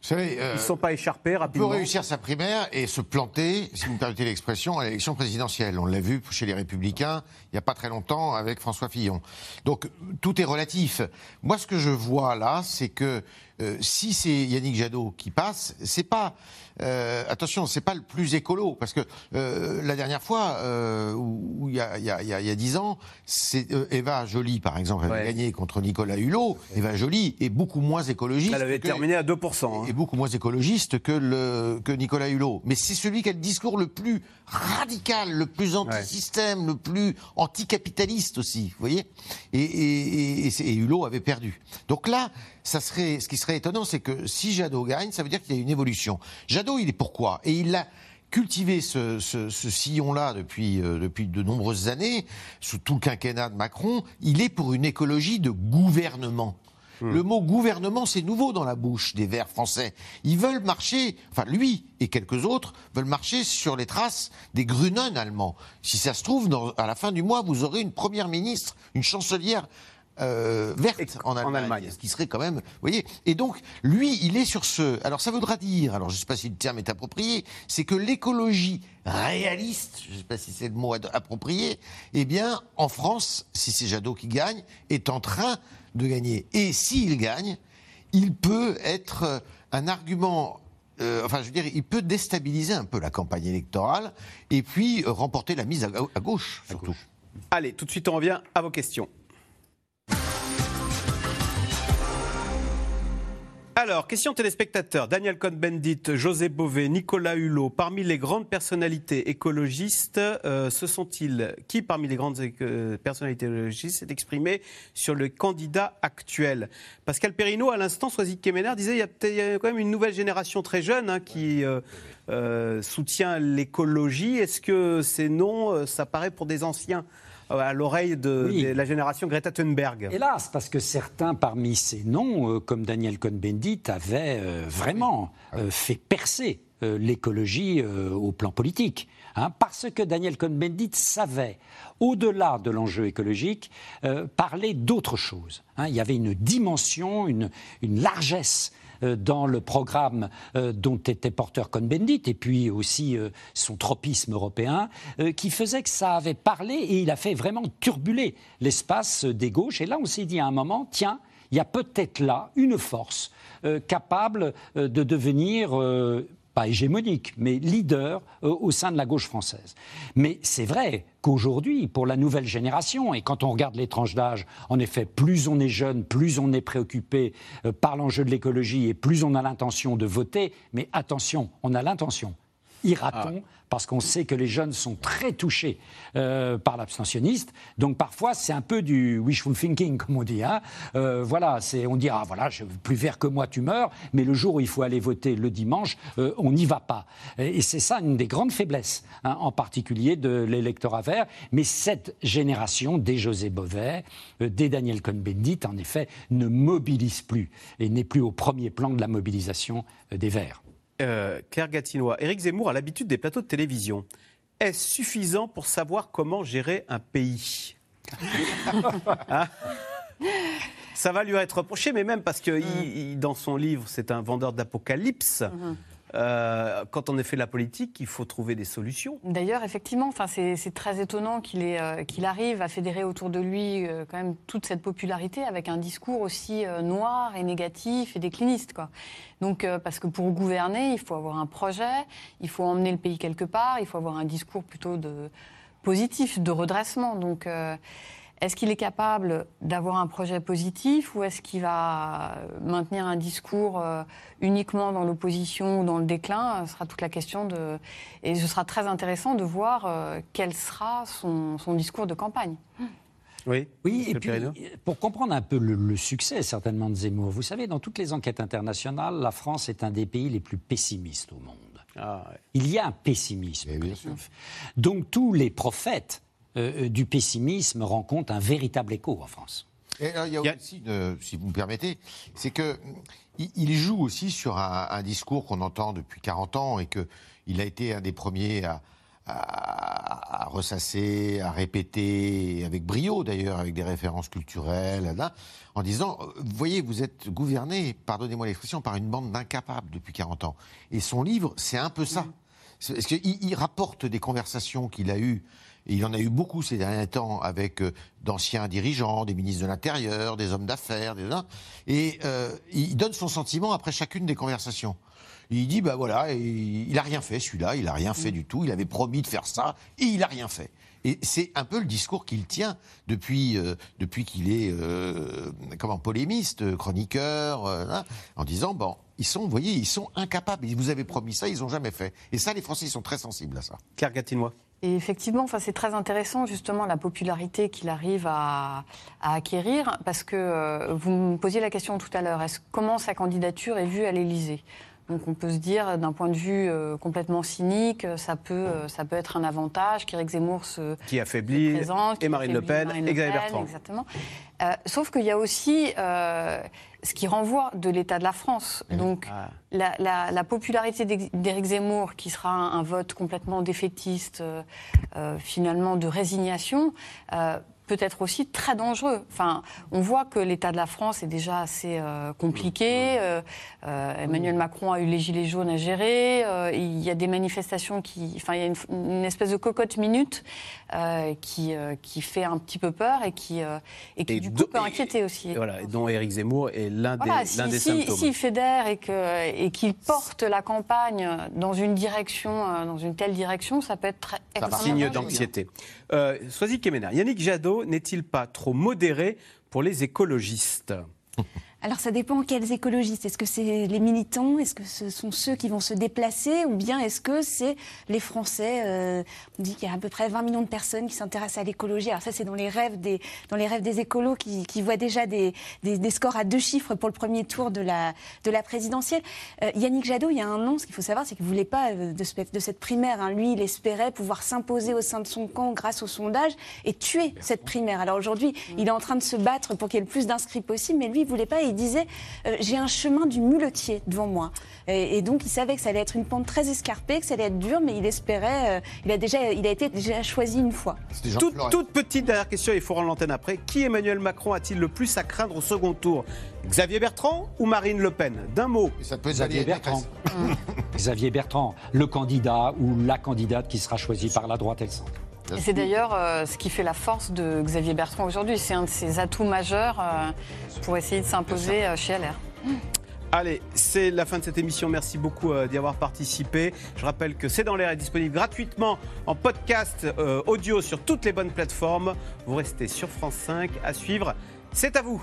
Savez, euh, Ils ne sont pas écharpés On peut réussir sa primaire et se planter, si vous me permettez l'expression, à l'élection présidentielle. On l'a vu chez les Républicains il n'y a pas très longtemps avec François Fillon. Donc tout est relatif. Moi, ce que je vois là, c'est que euh, si c'est Yannick Jadot qui passe, c'est pas euh, attention, c'est pas le plus écolo parce que euh, la dernière fois, euh, où il y a il y a il y a- il y a dix ans, c'est euh, Eva Joly par exemple avait Ouais. gagné contre Nicolas Hulot. Eva Joly est beaucoup moins écologiste. Elle avait que- terminé à 2%. hein. est beaucoup moins écologiste que, le, que Nicolas Hulot. Mais c'est celui qui a le discours le plus radical, le plus anti-système, le plus anticapitaliste aussi, vous voyez? Et, et, et, et Hulot avait perdu. Donc là, ça serait, ce qui serait étonnant, c'est que si Jadot gagne, ça veut dire qu'il y a une évolution. Jadot, il est pourquoi? Et il a cultivé ce, ce, ce sillon-là depuis, euh, depuis de nombreuses années, sous tout le quinquennat de Macron. Il est pour une écologie de gouvernement. Le mot gouvernement, c'est nouveau dans la bouche des Verts français. Ils veulent marcher, enfin lui et quelques autres veulent marcher sur les traces des Grünen allemands. Si ça se trouve, dans- à la fin du mois, vous aurez une première ministre, une chancelière euh, verte en Allemagne, ce qui serait quand même, vous voyez. Et donc, lui, il est sur ce. Alors, ça voudra dire, alors je ne sais pas si le terme est approprié, c'est que l'écologie réaliste, je ne sais pas si c'est le mot approprié, eh bien, en France, si c'est Jadot qui gagne, est en train de gagner. Et s'il gagne, il peut être euh, un argument. euh, enfin, je veux dire, il peut déstabiliser un peu la campagne électorale et puis remporter la mise à, ga- à gauche, surtout. Allez, tout de suite, on revient à vos questions. Alors, question téléspectateur. Daniel Cohn-Bendit, José Bové, Nicolas Hulot. Parmi les grandes personnalités écologistes, euh, ce sont-ils Qui parmi les grandes euh, personnalités écologistes s'est exprimé sur le candidat actuel? Pascal Perrineau, à l'instant, Soisy Kemener disait il y a peut-être il y a quand même une nouvelle génération très jeune hein, qui euh, euh, soutient l'écologie. Est-ce que ces noms, ça paraît pour des anciens? À l'oreille de, Oui. de la génération Greta Thunberg. Hélas, parce que certains parmi ces noms, euh, comme Daniel Cohn-Bendit, avaient euh, vraiment euh, fait percer euh, l'écologie euh, au plan politique. hein, parce que Daniel Cohn-Bendit savait, au-delà de l'enjeu écologique, euh, parler d'autre chose. hein. il y avait une dimension, une, une largesse euh, dans le programme euh, dont était porteur Cohn-Bendit, et puis aussi euh, son tropisme européen, euh, qui faisait que ça avait parlé et il a fait vraiment turbuler l'espace des gauches. Et là, on s'est dit à un moment, tiens, il y a peut-être là une force euh, capable euh, de devenir euh, pas hégémonique, mais leader euh, au sein de la gauche française. Mais c'est vrai qu'aujourd'hui, pour la nouvelle génération, et quand on regarde les tranches d'âge, en effet, plus on est jeune, plus on est préoccupé euh, par l'enjeu de l'écologie et plus on a l'intention de voter. Mais attention, on a l'intention. Ira-t-on Parce qu'on sait que les jeunes sont très touchés euh, par l'abstentionniste. Donc parfois, c'est un peu du wishful thinking, comme on dit. hein. Euh, voilà, c'est, on dit, ah voilà, je, plus vert que moi, tu meurs. Mais le jour où il faut aller voter le dimanche, euh, on n'y va pas. Et, et c'est ça une des grandes faiblesses, hein, en particulier de l'électorat vert. Mais cette génération, des José Bové, euh, des Daniel Cohn-Bendit, en effet, ne mobilise plus et n'est plus au premier plan de la mobilisation euh, des Verts. Euh, Claire Gatinois, Éric Zemmour a l'habitude des plateaux de télévision. Est-ce suffisant pour savoir comment gérer un pays Hein Ça va lui être reproché, mais même parce que il- il- dans son livre, c'est un vendeur d'apocalypse. Euh, quand on est fait la politique, il faut trouver des solutions. D'ailleurs, effectivement, enfin, c'est très étonnant euh, qu'il arrive à fédérer autour de lui euh, quand même toute cette popularité avec un discours aussi noir et négatif et décliniste. Quoi. Donc, parce que pour gouverner, il faut avoir un projet, il faut emmener le pays quelque part, il faut avoir un discours plutôt de positif, de redressement. Donc, est-ce qu'il est capable d'avoir un projet positif ou est-ce qu'il va maintenir un discours euh, uniquement dans l'opposition ou dans le déclin? Ce sera toute la question de... Et ce sera très intéressant de voir euh, quel sera son, son discours de campagne. Oui, Oui, et puis, pour comprendre un peu le, le succès certainement de Zemmour, vous savez, dans toutes les enquêtes internationales, la France est un des pays les plus pessimistes au monde. Ah, ouais. Il y a un pessimisme. collectif. Donc tous les prophètes euh, euh, du pessimisme rencontrent un véritable écho en France. Et alors, il y a aussi, une- si vous me permettez, c'est que il, il joue aussi sur un, un discours qu'on entend depuis 40 ans et que il a été un des premiers à, à- à ressasser, à répéter, avec brio d'ailleurs, avec des références culturelles, là, en disant, euh, vous voyez, vous êtes gouverné, pardonnez-moi l'expression, par une bande d'incapables depuis 40 ans. Et son livre, c'est un peu ça. C'est- Parce qu'il il rapporte des conversations qu'il a eues, il en a eu beaucoup ces derniers temps avec euh, d'anciens dirigeants, des ministres de l'Intérieur, des hommes d'affaires, des... et euh, il donne son sentiment après chacune des conversations. Il dit, bah voilà, il, il a rien fait celui-là, il a rien fait du tout, il avait promis de faire ça, et il a rien fait. Et c'est un peu le discours qu'il tient depuis, euh, depuis qu'il est euh, comment, polémiste, chroniqueur, euh, hein, en disant, bon, ils sont, vous voyez, ils sont incapables. Vous avez promis ça, ils n'ont jamais fait. Et ça, les Français, ils sont très sensibles à ça. Claire Gatinois. Et effectivement, enfin, c'est très intéressant justement la popularité qu'il arrive à, à acquérir, parce que euh, vous me posiez la question tout à l'heure, est-ce comment sa candidature est vue à l'Élysée? Donc on peut se dire, d'un point de vue euh, complètement cynique, ça peut, euh, ça peut être un avantage qu'Éric Zemmour se, Qui affaiblit se présente, et qui Marine Le affaiblit Pen Marine et Le Xavier Pen, Bertrand. Exactement. Sauf qu'il y a aussi ce qui renvoie de l'état de la France. Donc Ah. la, la- la popularité d'Éric Zemmour, qui sera un, un vote complètement défaitiste, euh, euh, finalement de résignation, euh, peut être aussi très dangereux. Enfin, on voit que l'état de la France est déjà assez euh, compliqué. Euh, euh, Emmanuel Macron a eu les gilets jaunes à gérer. Il y a des manifestations qui, enfin, il y a une, une espèce de cocotte minute qui qui fait un petit peu peur et qui et qui Et du coup peut inquiéter aussi. Et voilà, et dont Éric Zemmour est l'un des, Voilà, si- des si- symptômes. s'il fédère et que- et qu'il porte la campagne dans une direction, dans une telle direction, ça peut être très extrêmement Signe d'anxiété. Euh, Soisy Kemener, Yannick Jadot n'est-il pas trop modéré pour les écologistes? alors ça dépend quels écologistes. Est-ce que c'est les militants? Est-ce que ce sont ceux qui vont se déplacer? Ou bien est-ce que c'est les Français? Euh, On dit qu'il y a à peu près 20 millions de personnes qui s'intéressent à l'écologie. Alors ça c'est dans les rêves des, dans les rêves des écolos qui, qui voient déjà des, des, des, scores à deux chiffres pour le premier tour de la, de la présidentielle. Euh, Yannick Jadot, il y a un nom, ce qu'il faut savoir, c'est qu'il ne voulait pas euh, de, de, cette primaire. Hein. Lui, il espérait pouvoir s'imposer au sein de son camp grâce au sondage et tuer cette primaire. Alors aujourd'hui, il est en train de se battre pour qu'il y ait le plus d'inscrits possible, mais lui, il ne voulait pas il disait euh, j'ai un chemin du muletier devant moi. Et, donc il savait que ça allait être une pente très escarpée, que ça allait être dur, mais il espérait. Euh, il a déjà, il a été déjà choisi une fois. Toute, petite dernière question, il faut rendre l'antenne après. Qui Emmanuel Macron a-t-il le plus à craindre au second tour? Xavier Bertrand ou Marine Le Pen? D'un mot. Ça peut Xavier Bertrand. Xavier Bertrand, le candidat ou la candidate qui sera choisie par la droite et le centre. C'est d'ailleurs euh, ce qui fait la force de Xavier Bertrand aujourd'hui. C'est un de ses atouts majeurs euh, pour essayer de s'imposer euh, chez LR. Allez, c'est la fin de cette émission. Merci beaucoup d'y avoir participé. Je rappelle que C'est dans l'air est disponible gratuitement en podcast audio sur toutes les bonnes plateformes. Vous restez sur France 5 à suivre. C'est à vous.